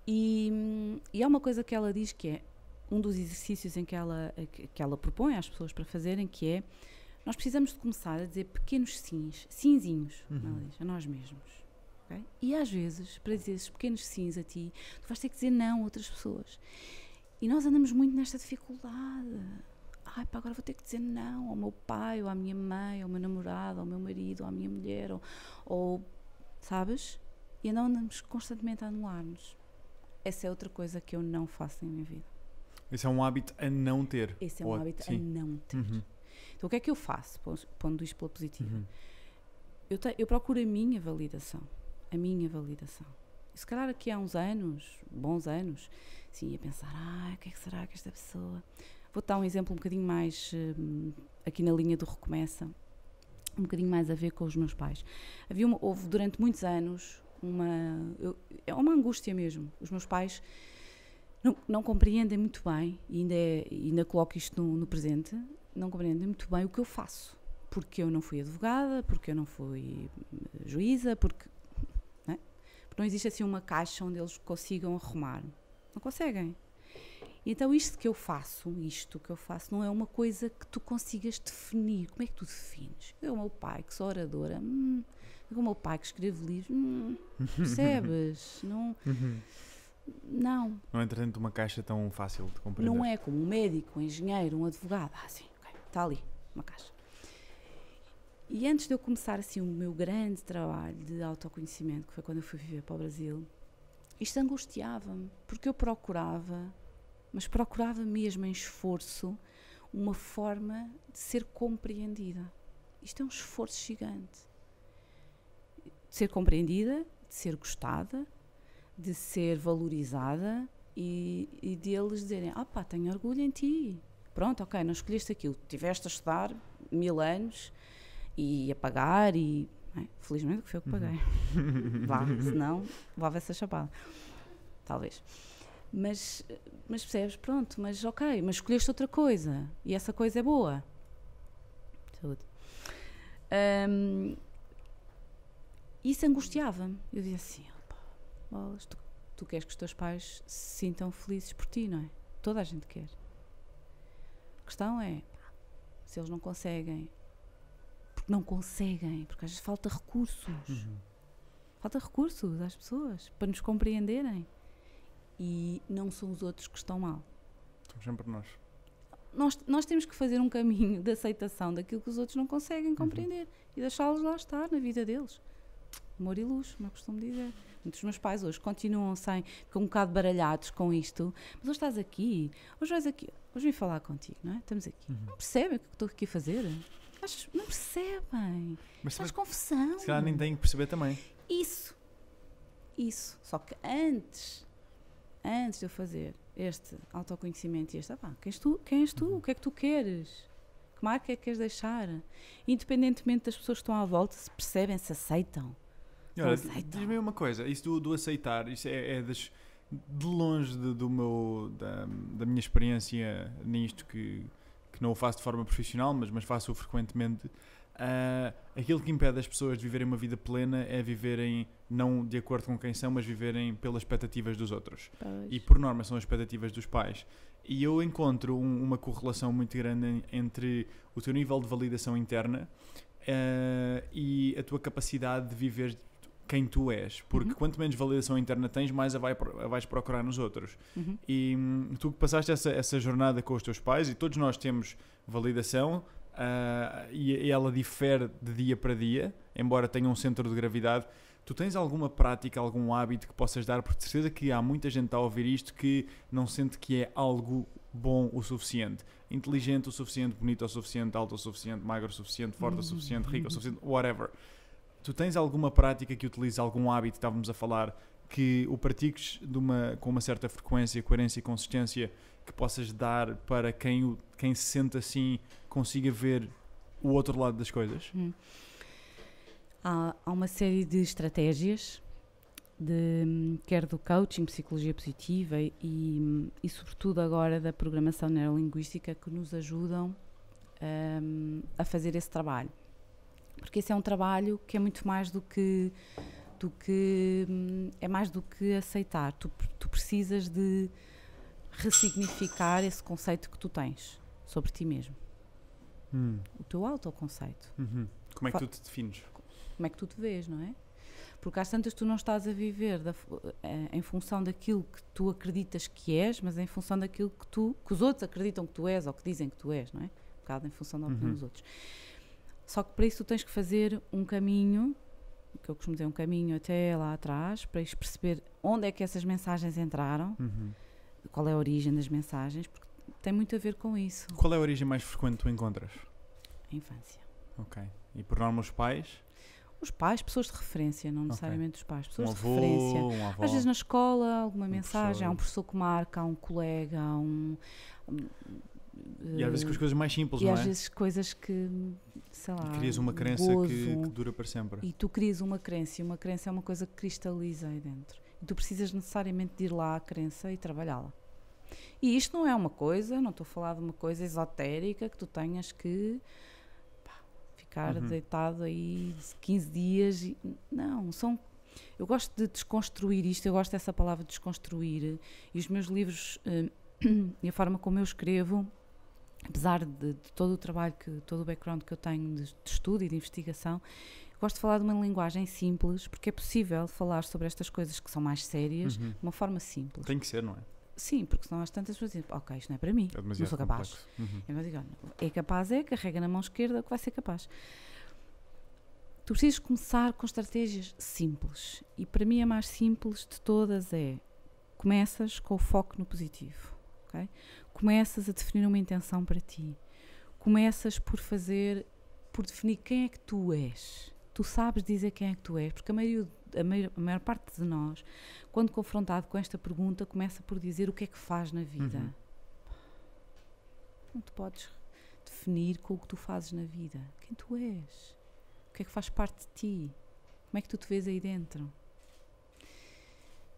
E, e há uma coisa que ela diz que é um dos exercícios em que ela, que ela propõe às pessoas para fazerem, que é nós precisamos de começar a dizer pequenos sims, simzinhos, Uhum. diz, a nós mesmos. ok? E às vezes, para dizer esses pequenos sims a ti, tu vais ter que dizer não a outras pessoas. E nós andamos muito nesta dificuldade. Ai, pá, agora vou ter que dizer não ao meu pai, ou à minha mãe, ao meu namorado, ao meu marido, ou à minha mulher, ou, ou sabes? E não andamos constantemente a anular-nos. Essa é outra coisa que eu não faço na minha vida. Esse é um hábito a não ter. Esse é um Ou- hábito a sim. não ter. Uhum. Então o que é que eu faço, pondo isto pela positiva? Uhum. Eu, te- eu procuro a minha validação. A minha validação. E se calhar aqui há uns anos, bons anos, sim, ia pensar, ah, o que é que será que esta pessoa. Vou dar um exemplo um bocadinho mais hum, aqui na linha do recomeça, um bocadinho mais a ver com os meus pais. Havia uma, houve durante muitos anos uma. é uma angústia mesmo. Os meus pais não, não compreendem muito bem, e ainda, é, ainda coloco isto no, no presente, não compreendem muito bem o que eu faço. Porque eu não fui advogada, porque eu não fui eh, juíza, porque não, é? Porque não existe assim uma caixa onde eles consigam arrumar. Não conseguem. Então isto que eu faço, isto que eu faço, não é uma coisa que tu consigas definir. Como é que tu defines? Eu, o meu pai, que sou oradora, hum, eu, o meu pai que escreve livros, hum, percebes? não, Uhum. não, Não entra dentro de uma caixa tão fácil de compreender. não é como um médico, um engenheiro, um advogado. Ah, sim, está ali, uma caixa. E antes de eu começar assim o meu grande trabalho de autoconhecimento, que foi quando eu fui viver para o Brasil, isto angustiava-me, porque eu procurava, mas procurava mesmo em esforço, uma forma de ser compreendida. Isto é um esforço gigante. De ser compreendida, de ser gostada, de ser valorizada e, e de eles dizerem: Ah, pá, tenho orgulho em ti. Pronto, ok, não escolheste aquilo. Tiveste a estudar mil anos e a pagar e. é? Felizmente que foi eu que paguei. Vá, senão levava essa chapada. Talvez. Mas, mas percebes, pronto, mas ok, mas escolheste outra coisa e essa coisa é boa. Saúde. Ahm, isso angustiava-me. Eu dizia assim: "Opa, bolas, tu, tu queres que os teus pais se sintam felizes por ti, não é? Toda a gente quer. A questão é: se eles não conseguem, porque não conseguem, porque às vezes falta recursos. Uhum. Falta recursos às pessoas para nos compreenderem. E não são os outros que estão mal. Somos sempre nós. Nós, nós temos que fazer um caminho de aceitação daquilo que os outros não conseguem compreender e deixá-los lá estar na vida deles. Amor e luz, como eu costumo dizer. Muitos dos meus pais hoje continuam sem, ficam um bocado baralhados com isto. Mas hoje estás aqui, hoje vais aqui, hoje vim falar contigo, não é? Estamos aqui. Uhum. Não percebem o que estou aqui a fazer? Não percebem. Mas Faz confusão. se calhar nem têm que perceber também. Isso. Isso. Só que antes, antes de eu fazer este autoconhecimento e este, ah pá, quem és tu? Quem és tu? O que é que tu queres? Que marca é que queres deixar? Independentemente das pessoas que estão à volta, se percebem, se aceitam. Olha, aceitam. diz-me uma coisa, isso do, do aceitar, isso é, é das, de longe de- do meu, da, da minha experiência nisto, que, que não o faço de forma profissional, mas, mas faço-o frequentemente. ah, aquilo que impede as pessoas de viverem uma vida plena é viverem não de acordo com quem são, mas viverem pelas expectativas dos outros. E por norma são as expectativas dos pais. E eu encontro um- uma correlação muito grande en- entre o teu nível de validação interna eh, e a tua capacidade de viver quem tu és. Porque Uhum. quanto menos validação interna tens, mais a, vai a vais procurar nos outros. Uhum. E hum, tu que passaste essa, essa jornada com os teus pais, e todos nós temos validação, ah, e, e ela difere de dia para dia, embora tenha um centro de gravidade. Tu tens alguma prática, algum hábito que possas dar? Porque de certeza que há muita gente a ouvir isto que não sente que é algo bom o suficiente. Inteligente o suficiente, bonito o suficiente, alto o suficiente, magro o suficiente, forte o suficiente, rico o suficiente, whatever. Tu tens alguma prática que utilizes, algum hábito, estávamos a falar, que o pratiques de uma, com uma certa frequência, coerência e consistência que possas dar para quem, o- quem se sente assim consiga ver o outro lado das coisas? Hum. Há, há uma série de estratégias, de, quer do coaching, psicologia positiva e, e, sobretudo, agora da programação neurolinguística que nos ajudam hum, a fazer esse trabalho. Porque esse é um trabalho que é muito mais do que. Do que hum, é mais do que aceitar. Tu, tu precisas de ressignificar esse conceito que tu tens sobre ti mesmo. O teu autoconceito. Uhum. Como é que tu te defines? como é que tu te vês, não é? Porque às tantas tu não estás a viver da eh, em função daquilo que tu acreditas que és, mas em função daquilo que tu, que os outros acreditam que tu és ou que dizem que tu és, não é? Um bocado em função da opinião Uhum. dos outros. Só que para isso tu tens que fazer um caminho, que eu costumo dizer um caminho até lá atrás, para ires perceber onde é que essas mensagens entraram, Uhum. qual é a origem das mensagens, porque tem muito a ver com isso, Qual é a origem mais frequente que tu encontras? a infância. Ok. E por norma os pais? Os pais, pessoas de referência, não necessariamente os pais, Um pessoas de avô, referência. um? Às vezes na escola, alguma Um mensagem, há um professor. professor que marca, há um colega, há um. E às vezes com as coisas mais simples, e não às é? vezes coisas que, sei lá. E crias uma crença gozo, que, que dura para sempre. E tu crias uma crença, e uma crença é uma coisa que cristaliza aí dentro. E tu precisas necessariamente de ir lá à crença e trabalhá-la. E isto não é uma coisa, não estou a falar de uma coisa esotérica que tu tenhas que pá, ficar Uhum. deitado aí 15 dias. E, não, são. Eu gosto de desconstruir isto, eu gosto dessa palavra desconstruir. E os meus livros eh, e a forma como eu escrevo, apesar de, de todo o trabalho, que, todo o background que eu tenho de, de estudo e de investigação, gosto de falar de uma linguagem simples, porque é possível falar sobre estas coisas que são mais sérias Uhum. de uma forma simples. Tem que ser, não é? Sim, porque senão às tantas pessoas dizem, ok, isto não é para mim, É não sou capaz. Uhum. Eu não digo, é capaz, é, carrega na mão esquerda que vai ser capaz. Tu precisas começar com estratégias simples. E para mim a mais simples de todas é começas com o foco no positivo. ok? Começas a definir uma intenção para ti. Começas por fazer, por definir quem é que tu és. Tu sabes dizer quem é que tu és, porque a maioria, a maior, a maior parte de nós, quando confrontado com esta pergunta, começa por dizer o que é que faz na vida. Uhum. Não te podes definir com o que tu fazes na vida. Quem tu és. O que é que faz parte de ti? Como é que tu te vês aí dentro?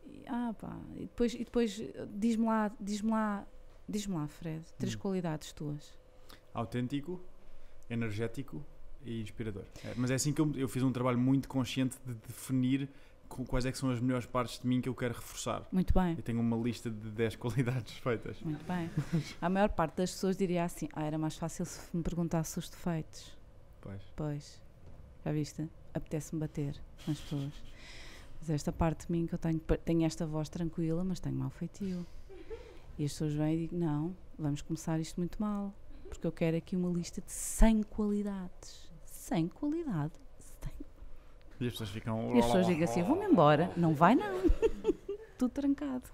E, ah, pá, e depois, e depois eh, diz-me lá, diz-me lá, diz-me lá, Fred, três Hum. qualidades tuas. Autêntico, energético e inspirador. É, mas é assim que eu, eu fiz um trabalho muito consciente de definir quais é que são as melhores partes de mim que eu quero reforçar. Muito bem. Eu tenho uma lista de 10 qualidades feitas. Muito bem. A maior parte das pessoas diria assim: ah, era mais fácil se me perguntasse os defeitos. Pois. Pois, já viste? Apetece-me bater nas pessoas. Mas esta parte de mim que eu tenho, tenho esta voz tranquila, mas tenho mau feitio. E as pessoas vêm e dizem: não, vamos começar isto muito mal. Porque eu quero aqui uma lista de 100 qualidades. 100 qualidades. 100. E as pessoas ficam. E as pessoas dizem assim: vou-me embora. Não vai, não. Tudo trancado.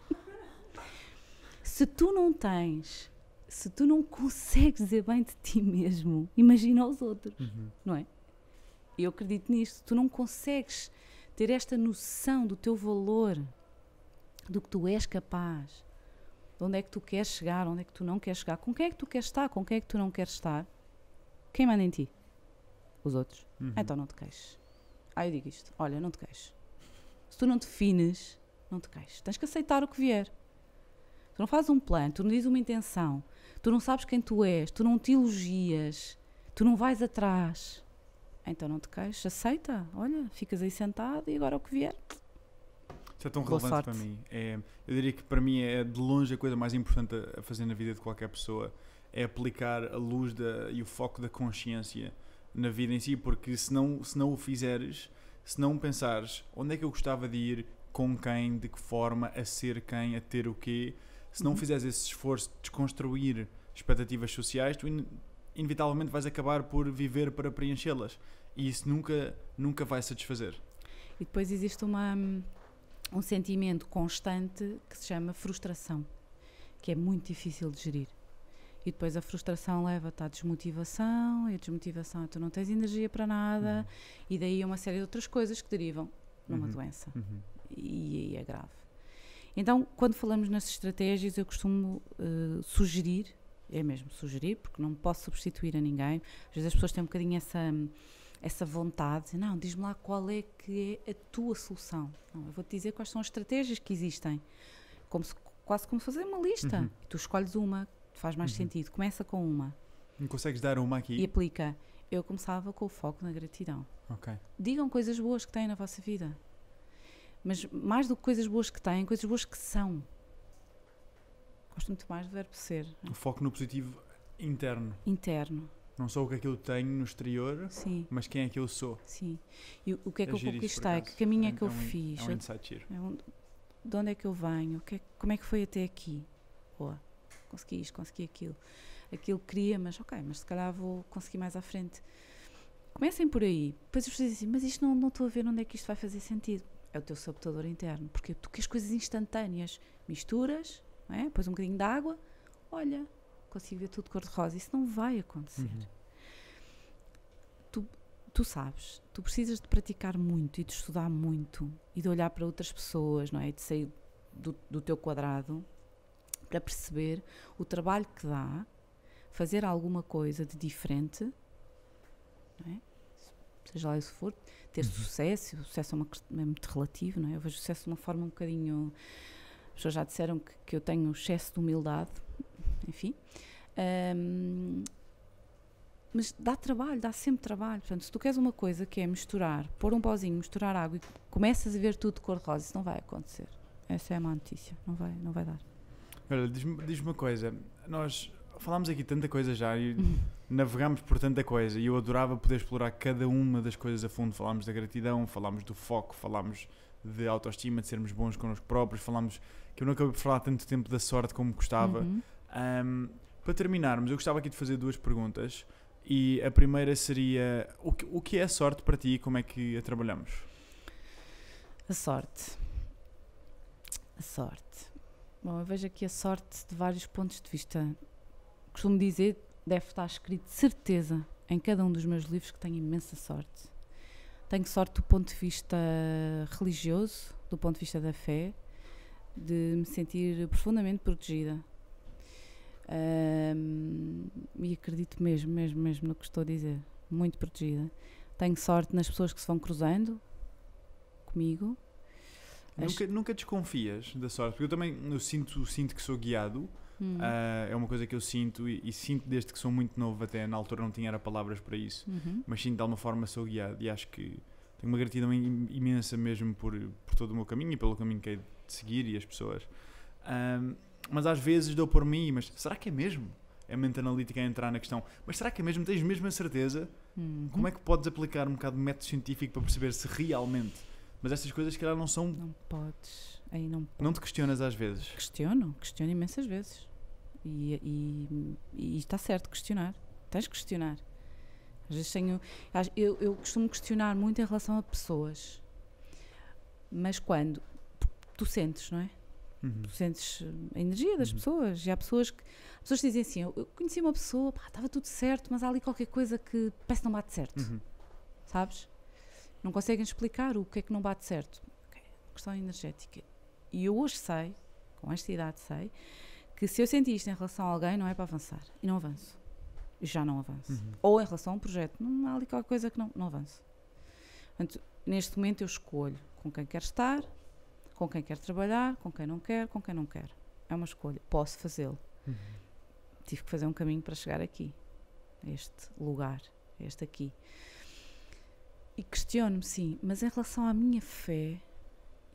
Se tu não tens, se tu não consegues dizer bem de ti mesmo, imagina os outros, Uhum. não é? Eu acredito nisto. Tu não consegues ter esta noção do teu valor, do que tu és capaz, de onde é que tu queres chegar, onde é que tu não queres chegar, com quem é que tu queres estar, com quem é que tu não queres estar. Quem manda em ti? Os outros. Uhum. Então não te queixes. Ah, eu digo isto. Olha, não te queixes. Se tu não defines, não te queixes. Tens que aceitar o que vier. Tu não fazes um plano, tu não dizes uma intenção, tu não sabes quem tu és, tu não te elogias, tu não vais atrás. Então não te queixes, aceita. Olha, ficas aí sentado e agora o que vier. Isso é tão Boa relevante sorte. para mim. É, eu diria que para mim é de longe a coisa mais importante a, a fazer na vida de qualquer pessoa. É aplicar a luz da, e o foco da consciência na vida em si, porque se não, se não o fizeres, se não pensares onde é que eu gostava de ir, com quem, de que forma, a ser quem, a ter o quê, se não Uhum. fizeres esse esforço de desconstruir expectativas sociais, tu in- inevitavelmente vais acabar por viver para preenchê-las. E isso nunca, nunca vai satisfazer. E depois existe uma, hum, um sentimento constante que se chama frustração, que é muito difícil de gerir. E depois a frustração leva-te à desmotivação, e a desmotivação é tu não tens energia para nada, e daí uma série de outras coisas que derivam numa Uhum. doença. Uhum. E aí é grave. Então, quando falamos nas estratégias, eu costumo eh, sugerir, é mesmo sugerir, porque não posso substituir a ninguém. Às vezes as pessoas têm um bocadinho essa, essa vontade, de, não, diz-me lá qual é que é a tua solução. Não, eu vou-te dizer quais são as estratégias que existem. Como se- quase como fazer uma lista. Uhum. Tu escolhes uma faz mais Uhum. sentido. Começa com uma Não consegues dar uma aqui? e aplica. Eu começava com o foco na gratidão. Ok. Digam coisas boas que têm na vossa vida. Mas mais do que coisas boas que têm, coisas boas que são. Gosto muito mais do verbo ser. O foco no positivo interno. Interno. Não só o que é que eu tenho no exterior, Sim, mas quem é que eu sou. sim. E o, que é que eu giro isso, por conquistei? Que caminho é que eu um fiz? É um insight. É um- de onde é que eu venho? O que é- como é que foi até aqui? Boa. Consegui isto, consegui aquilo. Aquilo que queria, mas ok, mas se calhar vou conseguir mais à frente. Comecem por aí. Depois pessoas dizem, mas isto não, não estou a ver onde é que isto vai fazer sentido. É o teu sabotador interno. Porque tu queres coisas instantâneas. Misturas, não é? Pões um bocadinho de água, olha, consigo ver tudo cor-de-rosa. Isso não vai acontecer. Uhum. Tu sabes, tu precisas de praticar muito e de estudar muito e de olhar para outras pessoas, não é? E de sair do, do teu quadrado para perceber o trabalho que dá fazer alguma coisa de diferente, é? Seja lá isso for, ter Uhum. sucesso, o sucesso é, uma, é muito relativo, não é? Eu vejo o sucesso de uma forma um bocadinho. As pessoas já disseram que, que eu tenho excesso de humildade, enfim. Ahm, mas dá trabalho, dá sempre trabalho. Portanto, se tu queres uma coisa que é misturar, pôr um pozinho, misturar água e começas a ver tudo de cor-de-rosa, isso não vai acontecer. Essa é a má notícia. Não vai, não vai dar. Olha, diz-me diz uma coisa. Nós falámos aqui tanta coisa já e Uhum. navegámos por tanta coisa e eu adorava poder explorar cada uma das coisas a fundo. Falámos da gratidão, falámos do foco, falámos de autoestima, de sermos bons connosco próprios, falámos que eu não acabei por falar tanto tempo da sorte como gostava. Uhum. Ahm, para terminarmos, eu gostava aqui de fazer duas perguntas. E a primeira seria: o que, o que é a sorte para ti e como é que a trabalhamos? A sorte. A sorte. Bom, eu vejo aqui a sorte de vários pontos de vista. Costumo dizer, deve estar escrito de certeza em cada um dos meus livros que tenho imensa sorte. Tenho sorte do ponto de vista religioso, do ponto de vista da fé, de me sentir profundamente protegida. Ahm, e acredito mesmo, mesmo, mesmo no que estou a dizer. Muito protegida. tenho sorte nas pessoas que se vão cruzando comigo. As- Nunca, nunca desconfias da sorte, porque eu também eu sinto, sinto que sou guiado. Hum. ah, é uma coisa que eu sinto e, e sinto desde que sou muito novo, até na altura não tinha era palavras para isso, Uhum. mas sinto de alguma forma sou guiado e acho que tenho uma gratidão im- imensa mesmo por, por todo o meu caminho e pelo caminho que hei de seguir e as pessoas. Mas às vezes dou por mim, mas será que é mesmo? É a mente analítica a entrar na questão, mas será que é mesmo? Tens mesmo a certeza? Uhum. Como é que podes aplicar um bocado de método científico para perceber se realmente? Mas estas coisas, se calhar, não são. Não podes. Aí não Não te questionas às vezes. Questiono, questiono imensas vezes. E, e, e está certo questionar. Tens de questionar. Às vezes tenho. Eu, eu costumo questionar muito em relação a pessoas. Mas quando tu sentes, não é? Uhum. Tu sentes a energia das Uhum. pessoas. E há pessoas que. As pessoas dizem assim: eu, conheci uma pessoa, pá, estava tudo certo, mas há ali qualquer coisa que parece que não bate certo. Uhum. Sabes? Não conseguem explicar o que é que não bate certo. Ok, Questão energética. E eu hoje sei, com esta idade sei, que se eu sentir isto em relação a alguém, não é para avançar. E não avanço. E já não avanço. Uhum. Ou em relação a um projeto. Não há ali qualquer coisa que não, não avanço. Portanto, neste momento eu escolho com quem quero estar, com quem quero trabalhar, com quem não quero, com quem não quero. É uma escolha. Posso fazê-lo. Uhum. Tive que fazer um caminho para chegar aqui, a este lugar, a este aqui. E questiono-me, sim, mas em relação à minha fé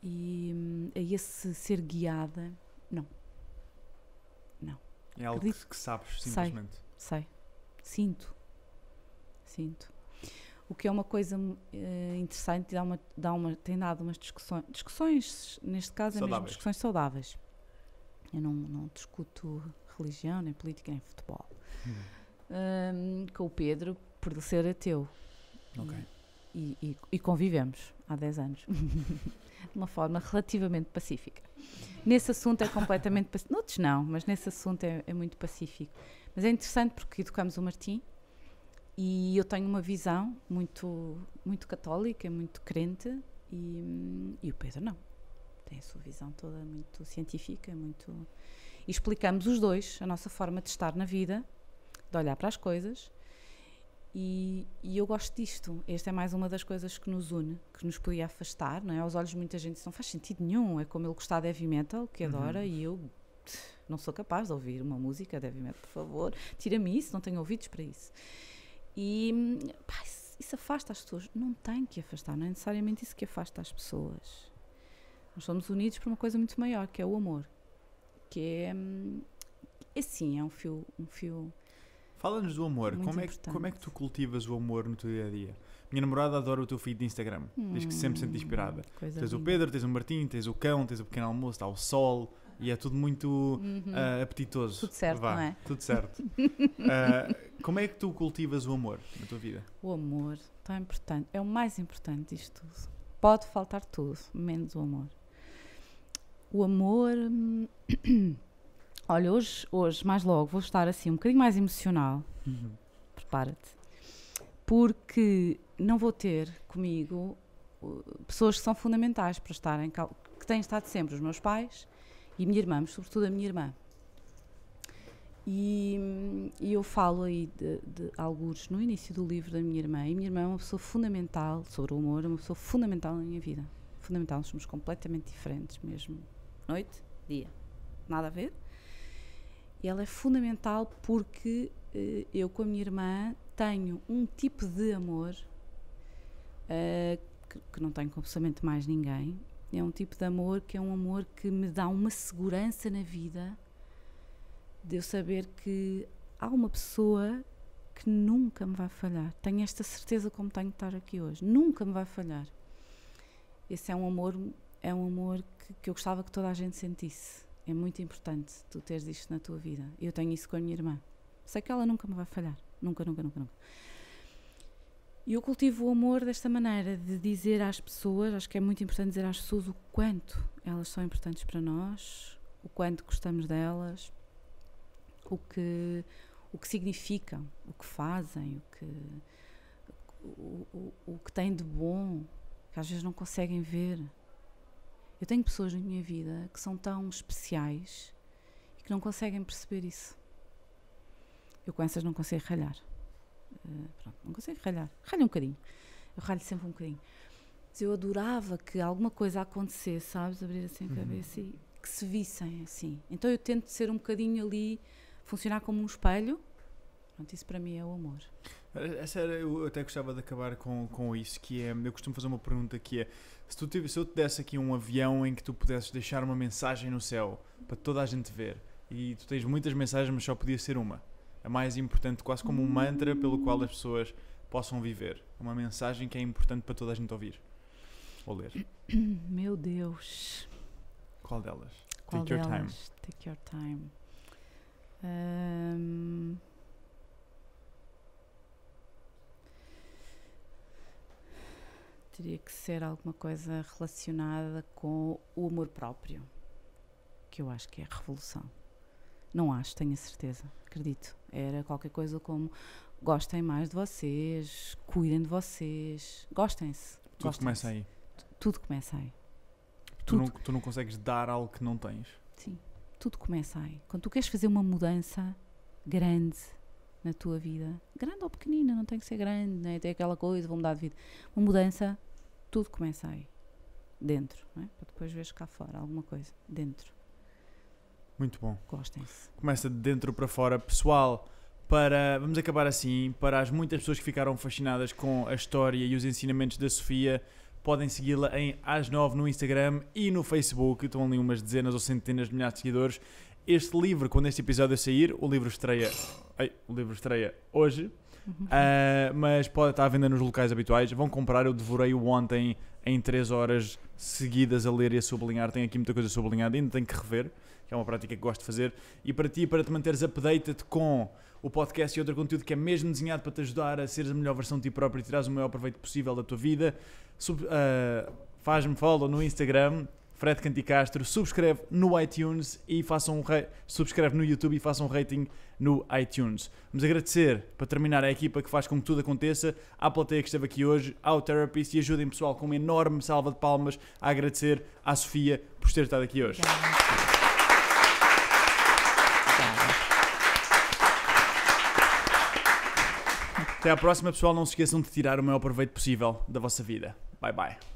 e hum, a esse ser guiada, É algo que, Acredito- que sabes, Sei. simplesmente. sei, sinto, sinto. O que é uma coisa eh, interessante, dá uma, dá uma, tem dado umas discussões, discussões, neste caso é mesmo Saudáveis. discussões saudáveis. Eu não, não discuto religião, nem política, nem futebol. Hum, com o Pedro, por ser ateu. Ok. E, e- e convivemos há 10 anos. de uma forma relativamente pacífica. Nesse assunto é completamente pacífico. Noutros não, mas nesse assunto é, é muito pacífico. Mas é interessante porque educamos o Martim e eu tenho uma visão muito, muito católica, muito crente e, e o Pedro não. Tem a sua visão toda muito científica, muito... E explicamos os dois a nossa forma de estar na vida, de olhar para as coisas e, e eu gosto disto. Esta é mais uma das coisas que nos une, que nos podia afastar, não é? Aos olhos de muita gente isso não faz sentido nenhum. É como ele gostar de heavy metal, que Uhum. adora, e eu não sou capaz de ouvir uma música de heavy metal, por favor. Tira-me isso, não tenho ouvidos para isso. E hum, pá, isso, isso afasta as pessoas. Não tem que afastar, não é necessariamente isso que afasta as pessoas. Nós somos unidos por uma coisa muito maior, que é o amor. Que é. hum, é sim, é um fio, um fio Fala-nos do amor. Como é, que, como é que tu cultivas o amor no teu dia a dia? Minha namorada adora o teu feed de Instagram. Diz que se sempre se sente inspirada. Hum, coisa Tens o linda. Pedro, tens o Martim, tens o cão, tens o pequeno almoço, está o sol e é tudo muito Uhum. ah, apetitoso. Tudo certo, Vá, não é? Tudo certo. Ah, como é que tu cultivas o amor na tua vida? O amor, tão importante. É o mais importante disto tudo. Pode faltar tudo, menos o amor. O amor. hum, Olha, hoje, hoje, mais logo, vou estar assim um bocadinho mais emocional. Prepara-te. Porque não vou ter comigo uh, pessoas que são fundamentais para estarem que têm estado sempre, os meus pais e minha irmã, mas sobretudo a minha irmã. E, e eu falo aí de, de alguns no início do livro da minha irmã. E minha irmã é uma pessoa fundamental sobre o humor, uma pessoa fundamental na minha vida. Fundamental, nós somos completamente diferentes mesmo. Noite, dia, nada a ver. E ela é fundamental porque eh, eu com a minha irmã tenho um tipo de amor eh, que, que não tenho com absolutamente mais ninguém. É um tipo de amor que é um amor que me dá uma segurança na vida de eu saber que há uma pessoa que nunca me vai falhar. Tenho esta certeza como tenho de estar aqui hoje. Nunca me vai falhar. Esse é um amor, é um amor que, que eu gostava que toda a gente sentisse. É muito importante tu teres isto na tua vida. Eu tenho isso com a minha irmã. Sei que ela nunca me vai falhar. Nunca, nunca, nunca, nunca. E eu cultivo o amor desta maneira, de dizer às pessoas, acho que é muito importante dizer às pessoas o quanto elas são importantes para nós, o quanto gostamos delas, o que, o que significam, o que fazem, o que, o, o, o que têm de bom, que às vezes não conseguem ver. Eu tenho pessoas na minha vida que são tão especiais e que não conseguem perceber isso. Eu com essas não consigo ralhar. Eh, pronto, não consigo ralhar. Ralho um bocadinho. Eu ralho sempre um bocadinho. Mas eu adorava que alguma coisa acontecesse, sabes? Abrir assim a Uhum. cabeça e que se vissem assim. Então eu tento ser um bocadinho ali, funcionar como um espelho. Pronto, isso para mim é o amor. Essa era, eu até gostava de acabar com, com isso, que é, eu costumo fazer uma pergunta que é, se, tu tive, se eu te desse aqui um avião em que tu pudesses deixar uma mensagem no céu para toda a gente ver, e tu tens muitas mensagens, mas só podia ser uma, a mais importante, quase como um mantra pelo qual as pessoas possam viver, uma mensagem que é importante para toda a gente ouvir ou ler. Meu Deus. Qual delas? Qual Take your time. delas? Take your time. Ahm, teria que ser alguma coisa relacionada com o amor próprio, que eu acho que é a revolução. Não acho, tenho a certeza, acredito. Era qualquer coisa como gostem mais de vocês, cuidem de vocês, gostem-se. Tudo gostem-se. começa aí. Tudo começa aí. Tu não, tu não consegues dar algo que não tens. Sim, tudo começa aí. Quando tu queres fazer uma mudança grande na tua vida, grande ou pequenina, não tem que ser grande, né? tem aquela coisa, vou mudar de vida. Uma mudança, tudo começa aí, dentro, é? para depois veres cá fora alguma coisa, dentro. Muito bom. Gostem-se. começa de dentro para fora. Pessoal, para vamos acabar assim, para as muitas pessoas que ficaram fascinadas com a história e os ensinamentos da Sofia, podem segui-la em às 9 no Instagram e no Facebook. Estão ali umas dezenas ou centenas de milhares de seguidores. Este livro, quando este episódio sair, o livro estreia, ai, o livro estreia hoje, Uhum. ah, mas pode estar à venda nos locais habituais. Vão comprar, eu devorei-o ontem em 3 horas seguidas a ler e a sublinhar. Tem aqui muita coisa sublinhada, ainda tenho que rever, que é uma prática que gosto de fazer. E para ti, para te manteres updated com o podcast e outro conteúdo que é mesmo desenhado para te ajudar a seres a melhor versão de ti próprio e tirares o maior proveito possível da tua vida, ah, faz-me follow no Instagram. Fred Canticastro, subscreve no iTunes e façam um subscreve no YouTube e façam um rating no iTunes. Vamos agradecer, para terminar, a equipa que faz com que tudo aconteça, à plateia que esteve aqui hoje, ao Therapist e ajudem pessoal com uma enorme salva de palmas a agradecer à Sofia por ter estado aqui hoje. Até à próxima, pessoal. Não se esqueçam de tirar o maior proveito possível da vossa vida. Bye bye.